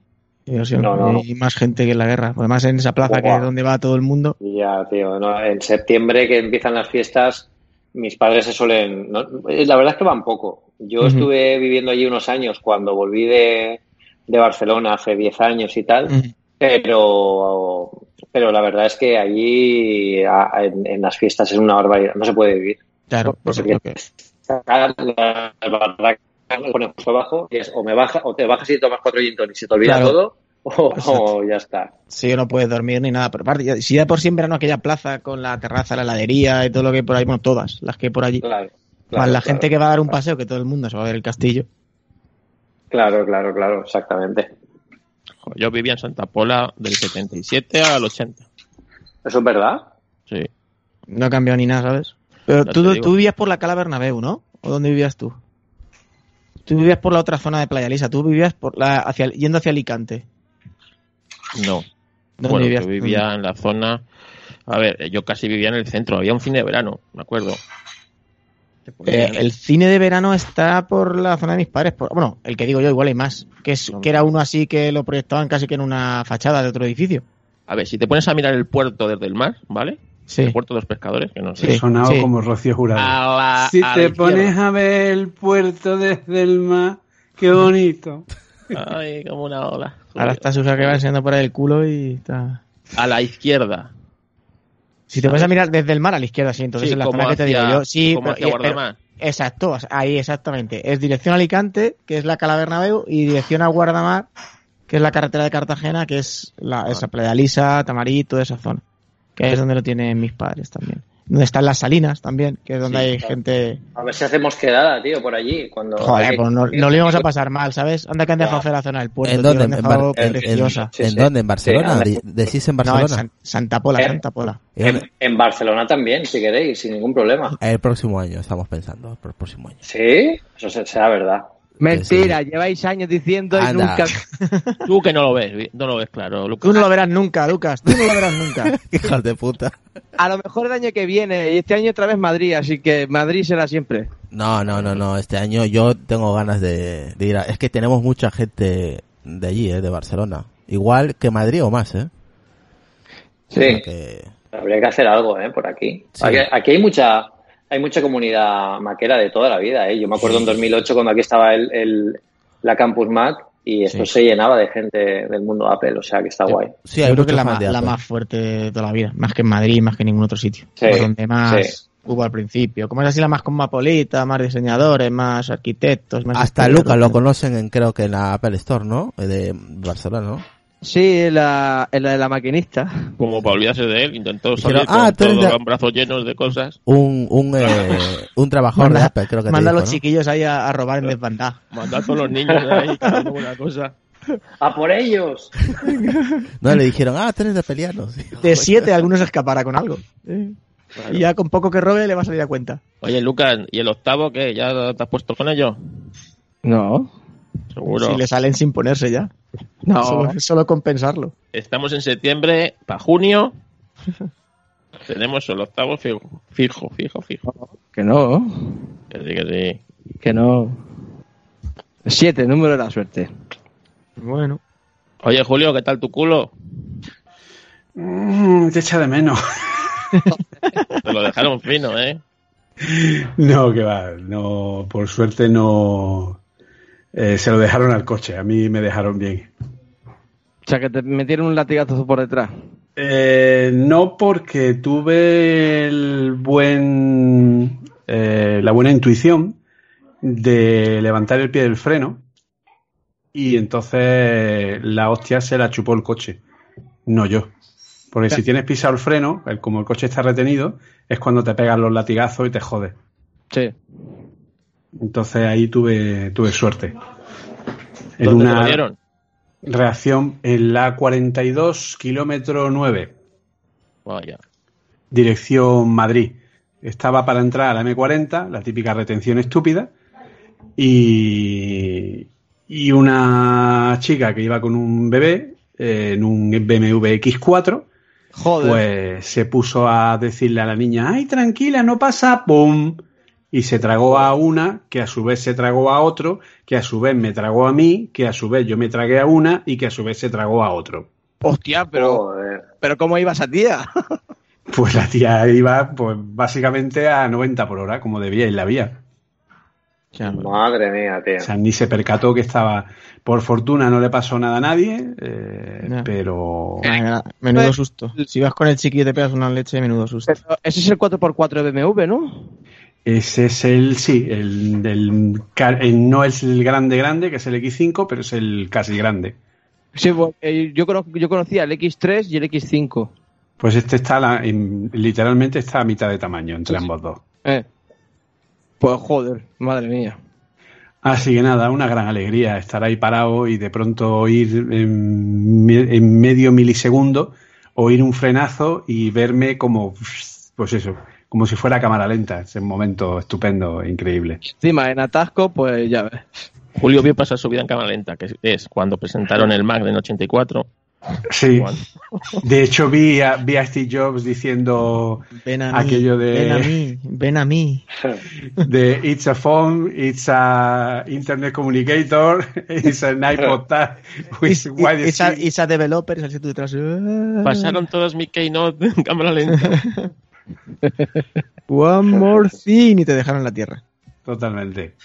diversión. No, no. Hay más gente que en la guerra. Además, en esa plaza que es donde va todo el mundo. Ya, tío, no, en septiembre que empiezan las fiestas, mis padres se suelen... la verdad es que van poco. Yo estuve viviendo allí unos años cuando volví de, de Barcelona hace 10 años y tal, pero, pero la verdad es que allí a- en, en las fiestas es una barbaridad, no se puede vivir. Claro, por Porque lo que- la barraca me pone justo abajo y es o me baja o te bajas y tomas cuatro gin y se te olvida Claro. todo o, ya está. Sí, no puedes dormir ni nada. Pero aparte, si ya por sí en verano aquella plaza con la terraza, la heladería y todo lo que hay por ahí, bueno, todas las que hay por allí. Claro. Más la claro. gente que va a dar un paseo, que todo el mundo se va a ver el castillo. Claro, claro, claro, exactamente. Yo vivía en Santa Pola del 77 al 80. ¿Eso es verdad? Sí. No ha cambiado ni nada, ¿sabes? Pero tú, tú vivías por la Cala Bernabéu, ¿no? ¿O dónde vivías tú? Tú vivías por la otra zona de Playa Lisa. Tú vivías por la, hacia, yendo hacia Alicante. No. ¿Dónde Bueno, vivías? yo vivía en la zona. A ver, yo casi vivía en el centro. Había un cine de verano, me acuerdo. Eh, el cine de verano está por la zona de mis padres. por- bueno, el que digo yo, igual hay más. Que, es, que era uno así que lo proyectaban casi que en una fachada de otro edificio. A ver, si te pones a mirar el puerto desde el mar, ¿vale? Sí. El puerto de los pescadores, que no sé. Sí. He sonado sí. como Rocío Jurado. A la- si a te izquierda. pones a ver el puerto desde el mar, qué bonito. Ay, como una ola. Ahora está Susa que va enseñando por ahí el culo y está. A la izquierda. Si te vas a mirar desde el mar a la izquierda, sí, entonces Sí, en la zona que te digo yo. Sí, como pero- hacia y- pero- Guardamar. exacto, ahí exactamente. Es dirección Alicante, que es la Cala Bernabéu, y dirección a Guardamar, que es la carretera de Cartagena, que es la, esa Playa Lisa, Tamarí, toda esa zona. Que es donde lo tienen mis padres también. Donde están las salinas también, que es donde Sí, hay claro. gente. A ver si hacemos quedada, tío, por allí. Cuando Joder, hay- pues no, no lo íbamos a pasar mal, ¿sabes? Anda que han dejado hacer la zona del puerto. ¿En tío, dónde? han ¿En, Bar- en- en- preciosa. Sí, ¿en sí. dónde? ¿En Barcelona? ¿Decís en No, en Barcelona? San- Santa Pola, Eh, Santa Pola. En, en Barcelona también, si queréis, sin ningún problema. El próximo año, estamos pensando, por el próximo año. ¿Sí? Eso se- será verdad. Mentira, lleváis años diciendo y Anda. nunca. Tú que no lo ves, no lo ves claro, Lucas. Tú no lo verás nunca, Lucas. Tú no lo verás nunca. Hijos de puta. A lo mejor el año que viene, y este año otra vez Madrid, así que Madrid será siempre. No, no, no, no. Este año yo tengo ganas de, de ir a... Es que tenemos mucha gente de allí, ¿eh? De Barcelona. Igual que Madrid o más, ¿eh? Sí. Que- Habría que hacer algo, ¿eh? Por aquí. Sí. Aquí, aquí hay mucha hay mucha comunidad maquera de toda la vida, ¿eh? Yo me acuerdo en 2008 cuando aquí estaba el, el- la Campus Mac y esto Sí. se llenaba de gente del mundo Apple, o sea que está guay. Sí, Yo hay creo que muchos la, Apple. más fuerte de toda la vida. Más que en Madrid, más que en ningún otro sitio. Sí, Por donde más sí. hubo al principio. Como es así la más cosmopolita, más diseñadores, más arquitectos, más Hasta Lucas lo conocen en, creo que en la Apple Store, ¿no? De Barcelona, ¿no? Sí, la, en la de la maquinista. Como para olvidarse de él, intentó salir Dijeron, ah, con todos de- los brazos llenos de cosas. Un, un, eh, un trabajador de Manda, Apple, creo que manda a los ¿no? chiquillos ahí a, a robar en desbandada. Mandar a todos los niños de ahí, cada una cosa. ¡A por ellos! No, le dijeron, ah, tú eres de pelianos. De siete, algunos escapará con algo. Y ya con poco que robe le va a salir a cuenta. Oye, Lucas, ¿y el octavo qué? ¿Ya te has puesto con ello? No. Seguro. Si le salen sin ponerse ya. No. Solo, solo compensarlo. Estamos en septiembre, para junio. Tenemos el octavo fijo, fijo, fijo, fijo. Que no. Que sí, que sí. Que no. Siete, número de la suerte. Bueno. Oye, Julio, ¿qué tal tu culo? Mm, te echa de menos. Te lo dejaron fino, ¿eh? No, que va. No, por suerte no. Eh, se lo dejaron al coche. A mí me dejaron bien. O sea, que te metieron un latigazo por detrás. Eh, no porque tuve el buen eh, la buena intuición de levantar el pie del freno y entonces la hostia se la chupó el coche, no yo. Porque si tienes pisado el freno, el- como el coche está retenido, es cuando te pegan los latigazos y te jodes. Sí. Entonces ahí tuve, tuve suerte. En ¿Dónde te una dieron? reacción en la 42 kilómetro 9. Vaya. dirección Madrid. Estaba para entrar a la M40, la típica retención estúpida, y, y una chica que iba con un bebé eh, en un BMW X4, Joder. pues se puso a decirle a la niña, ay, tranquila, no pasa, ¡pum! Y se tragó a una, que a su vez se tragó a otro, que a su vez me tragó a mí, que a su vez yo me tragué a una y que a su vez se tragó a otro. Hostia, pero, Joder. pero ¿cómo iba esa tía? Pues la tía iba, pues básicamente a 90 por hora, como debía ir la vía. Madre mía, tío. O sea, ni se percató que estaba. Por fortuna no le pasó nada a nadie, eh, pero. Ah, Menudo susto. Si vas con el chiqui y te pegas una leche, menudo susto. Pero ese es el 4x4 de BMW, ¿no? Ese es el, sí, el, del el- no es el grande grande, que es el X5, pero es el casi grande. Sí, bueno, eh, yo, yo conocía el X3 y el X5. Pues este está, la- en- literalmente está a mitad de tamaño entre ambos dos. Eh. Pues joder, madre mía. Así que nada, una gran alegría estar ahí parado y de pronto oír en, en medio milisegundo, oír un frenazo y verme como, pues eso, como si fuera cámara lenta. Es un momento estupendo, e increíble. Encima, en atasco, pues ya ves. Julio vio pasar su vida en cámara lenta, que es cuando presentaron el Mac en 84. Sí, de hecho vi a, vi a Steve Jobs diciendo Ven a mí. Aquello de- Ven a mí. Ven a mí. de It's a phone, it's a internet communicator, it's an iPod Touch with It's, it's a, screen. it's a developer. Pasaron todos mi Keynote en cámara lenta. One more thing. Y te dejaron en la tierra. Totalmente.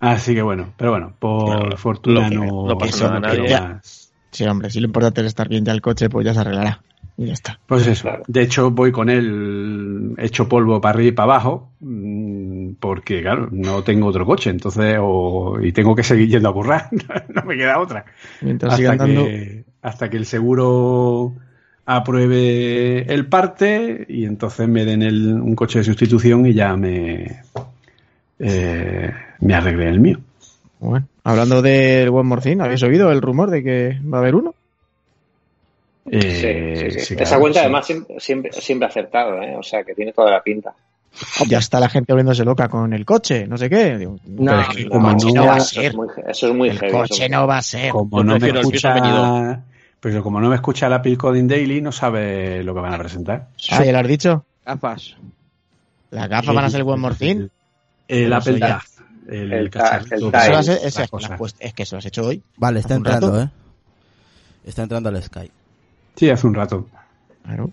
Así que bueno, pero bueno, por fortuna lo que- no, no pasa eso nada, nadie- más. Sí, hombre, si lo importante es estar bien ya el coche, pues ya se arreglará. Y ya está. Pues eso. Claro. De hecho, voy con él hecho polvo para arriba y para abajo, mm, porque claro, no tengo otro coche, entonces, o, y tengo que seguir yendo a currar, no me queda otra. Mientras siga Hasta andando. hasta que el seguro apruebe el parte y entonces me den el- un coche de sustitución y ya me, eh, me arregle el mío. Bueno, hablando del One More Thing, ¿habéis oído el rumor de que va a haber uno? Eh, sí, sí, sí. sí, Esa cuenta sí. además siempre, siempre, siempre acertado, ¿eh? O sea, que tiene toda la pinta. Ya está la gente volviéndose loca con el coche, no sé qué. Digo, No, es que el como no- no va a Eso es ser. muy, eso es muy El heavy. coche eso- no va a ser. Como no me el escucha, pero como no me escucha la Apple Coding Daily, no sabe lo que van a presentar. Ah, ¿ya lo has dicho? Gafas. ¿Las gafas van a ser el One More Thing? El Pero Apple Tag, el, El cacharrito el que tag. Eso va a hace ser- ese- las cosas. pues, es que eso lo has hecho hoy. Vale, está entrando, ¿eh? Está entrando al Sky. Sí, hace un rato. Claro.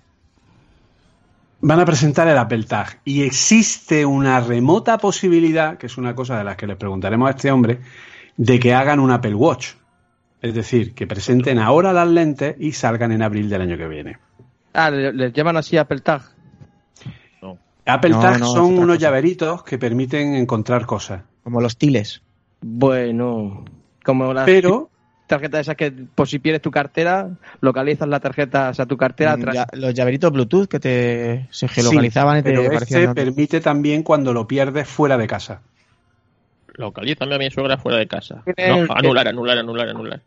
Van a presentar el Apple Tag y existe una remota posibilidad, que es una cosa de las que le preguntaremos a este hombre, de que hagan un Apple Watch. Es decir, que presenten ahora las lentes y salgan en abril del año que viene. Ah, le- les llaman así Apple Tag. Apple No, Tag no, son unos cosa. llaveritos que permiten encontrar cosas. Como los tiles. Bueno, como las Pero tarjetas esas que, por si pierdes tu cartera, localizas la tarjeta, o sea, tu cartera Mm, atrás. ya- los llaveritos Bluetooth que te se geolocalizaban y te pero este notas. permite también cuando lo pierdes fuera de casa. Localízame a mi suegra fuera de casa. No, anular, anular, anular, anular.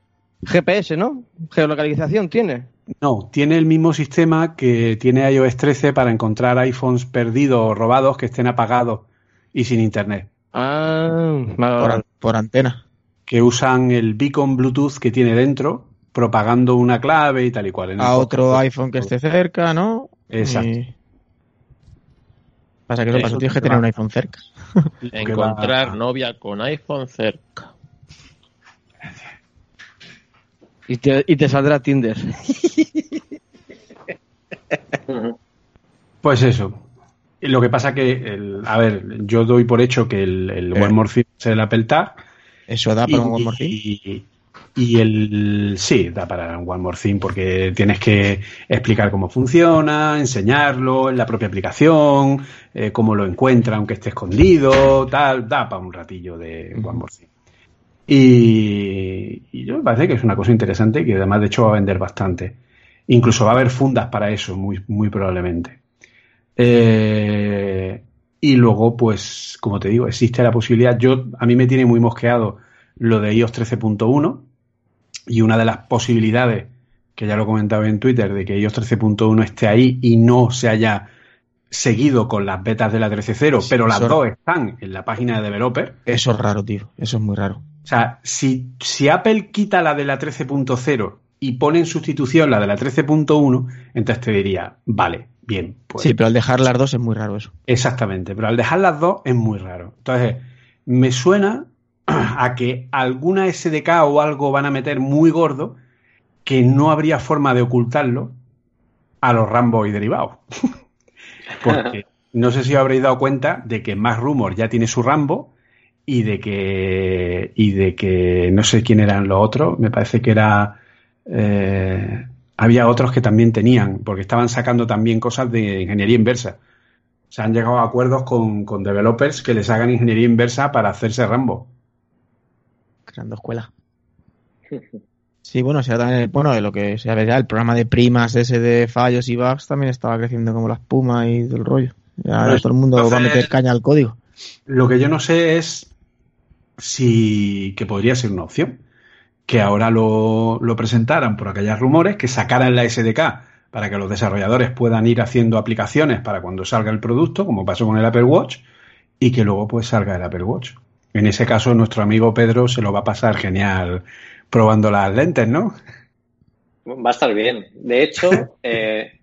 GPS, ¿no? Geolocalización tiene. No, tiene el mismo sistema que tiene iOS 13 para encontrar iPhones perdidos o robados que estén apagados y sin internet. Ah, vale, por, an- por antena. Que usan el beacon Bluetooth que tiene dentro, propagando una clave y tal y cual. En A otro podcast. iPhone que esté cerca, ¿no? Exacto. Y- Pasa que eso, Eso eso tienes que tener un iPhone cerca. Encontrar novia con iPhone cerca. Y te, y te saldrá Tinder. Pues eso. Y Lo que pasa que, el- a ver, yo doy por hecho que el, el Eh. One More Thing es el Apple Tag. Eso da para un One More Thing. y, y el sí, da para un One More Thing porque tienes que explicar cómo funciona, enseñarlo en la propia aplicación, eh, cómo lo encuentra aunque esté escondido, tal, da para un ratillo de One More Thing. Y, y yo me parece que es una cosa interesante y que además de hecho va a vender bastante. Incluso va a haber fundas para eso, muy, muy probablemente. Eh, y luego, pues, como te digo, existe la posibilidad. Yo, a mí me tiene muy mosqueado lo de iOS 13.1 y una de las posibilidades, que ya lo he comentado en Twitter, de que iOS 13.1 esté ahí y no se haya seguido con las betas de la 13.0, Sí, pero las dos están en la página de developer. Eso es raro, tío. Eso es muy raro. O sea, si, si Apple quita la de la 13.0 y pone en sustitución la de la 13.1, entonces te diría, vale, bien, pues Sí, pero al dejar las dos es muy raro eso. Exactamente, pero al dejar las dos es muy raro. Entonces, me suena a que alguna SDK o algo van a meter muy gordo que no habría forma de ocultarlo a los Rambo y derivados. Porque no sé si os habréis dado cuenta de que Más Rumor ya tiene su Rambo y de que y de que no sé quién eran los otros me parece que era eh, había otros que también tenían porque estaban sacando también cosas de ingeniería inversa. Se han llegado a acuerdos con, con developers que les hagan ingeniería inversa para hacerse Rambo. Creando escuela sí bueno será también bueno de lo que se ve ya el programa de primas ese de fallos y bugs también estaba creciendo como la espuma y del rollo. Ya Bueno, todo el mundo va a meter caña al código. Lo que yo no sé es si que podría ser una opción. Que ahora lo, lo presentaran por aquellos rumores, que sacaran la SDK para que los desarrolladores puedan ir haciendo aplicaciones para cuando salga el producto, como pasó con el Apple Watch, y que luego pues salga el Apple Watch. En ese caso, nuestro amigo Pedro se lo va a pasar genial probando las lentes, ¿no? Va a estar bien. De hecho, eh,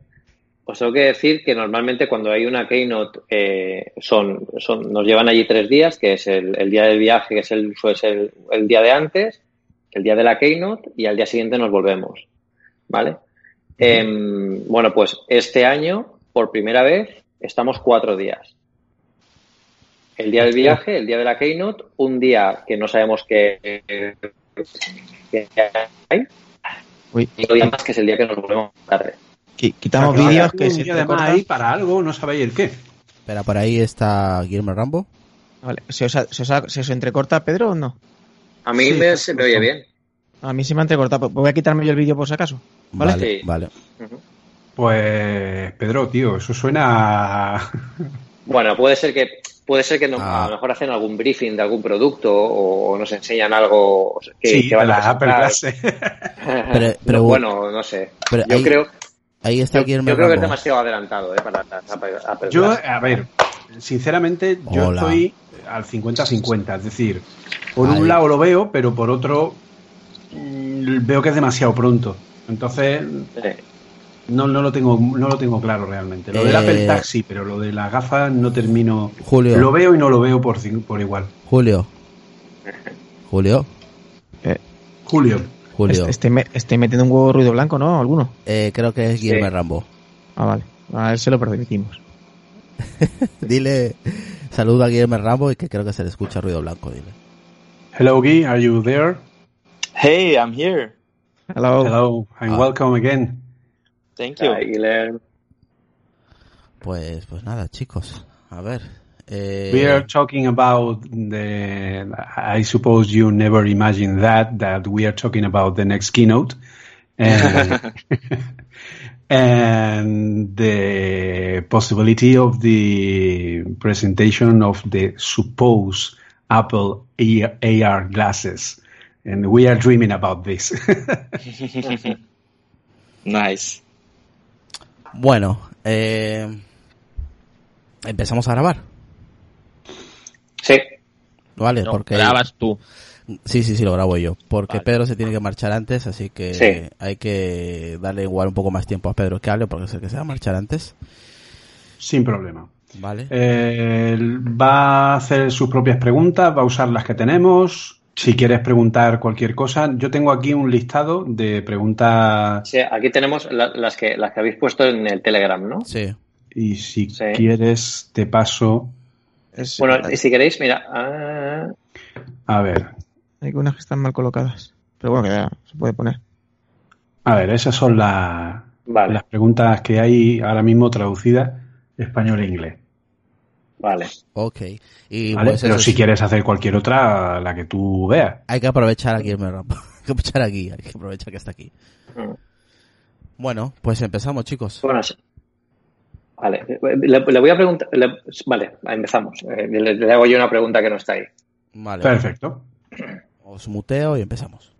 os tengo que decir que normalmente cuando hay una keynote eh, son, son, nos llevan allí tres días, que es el, el día del viaje, que es el, ser el, el día de antes, el día de la keynote y al día siguiente nos volvemos. ¿Vale? Em, bueno, pues este año, por primera vez, estamos cuatro días. El día del viaje, el día de la keynote, un día que no sabemos qué, hay, y otro día más que es el día que nos volvemos tarde. Qui- quitamos vídeos hay que se día de más entrecortan. ahí para algo, no sabéis el qué. Espera, por ahí está Guillermo Rambo. Vale. ¿Se os, ha- se os ha- se os entrecorta, Pedro, o no? A mí Sí, me, se me oye bien. A mí se me ha entrecortado. Voy a quitarme yo el vídeo por si acaso. ¿Vale? Vale, Sí. Pues, Pedro, tío, eso suena. a- Bueno, puede ser que puede ser que no- Ah. a lo mejor hacen algún briefing de algún producto o nos enseñan algo que, sí, que van a la Apple presentar. Clase. Pero- pero- No, bueno, no sé. pero yo ahí- creo, Ahí está yo, Guillermo yo creo que es demasiado adelantado eh, para Apple, Apple Yo, a ver, sinceramente, yo Hola. estoy al 50-50. Es decir, por Ahí. un lado lo veo, pero por otro mm, veo que es demasiado pronto. Entonces, Eh, no, no, lo, tengo, no lo tengo claro realmente. Lo del Eh, Apple Taxi, pero lo de las gafas no termino. Julio. Lo veo y no lo veo por, por igual. Julio. Julio. Julio. Julio. Est- Estoy, me- estoy metiendo un huevo ruido blanco, ¿no? ¿Alguno? Eh, creo que es Guillermo Sí. Rambo. Ah, vale. A él se lo permitimos. Dile, saluda a Guillermo Rambo y que creo que se le escucha ruido blanco. Dile. Hello, Guy, are you there? Hey, I'm here. Hello. Hello, and Ah. welcome again. Thank you. Guilherme. Pues, pues nada, chicos. A ver. Eh, We are talking about the. I suppose you never imagined that that we are talking about the next keynote, and, and the possibility of the presentation of the supposed Apple AR glasses, and we are dreaming about this. nice. Bueno, eh, empezamos a grabar, Sí, ¿vale? No, Porque grabas tú. sí, sí, sí, lo grabo yo, porque Vale. Pedro se tiene que marchar antes, así que Sí. hay que darle igual un poco más tiempo a Pedro que hable, porque es el que se va a marchar antes, Sin problema. ¿vale? Eh, va a hacer sus propias preguntas, va a usar las que tenemos. Si quieres preguntar cualquier cosa, yo tengo aquí un listado de preguntas sí, aquí tenemos la- las, que, las que habéis puesto en el Telegram, ¿no? Sí. y si Sí. quieres te paso. Es- Bueno, y si queréis, mira, ah, A ver, Hay unas que están mal colocadas. Pero bueno, que ya se puede poner. a ver, esas son las, vale, las preguntas que hay ahora mismo traducidas español e inglés. vale. Ok. Y ¿vale? pues Pero si sí, quieres hacer cualquier otra, la que tú veas. hay que aprovechar a Guillermo Rambo. hay que aprovechar aquí, hay que aprovechar que está aquí. Mm. Bueno, pues empezamos, chicos. Bueno, sí. Vale, le, le voy a preguntar. le- vale, empezamos. Eh, Le, le hago yo una pregunta que no está ahí. Vale. Perfecto. Os muteo y empezamos.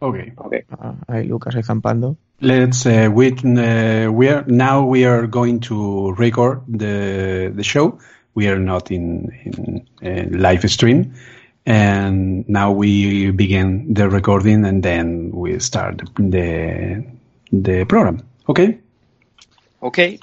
Ok. Ok. Ah, ahí Lucas ahí zampando. Let's uh, we uh, we are now we are going to record the the show. We are not in in, in live stream, and now we begin the recording, and then we start the the program. Okay. Okay.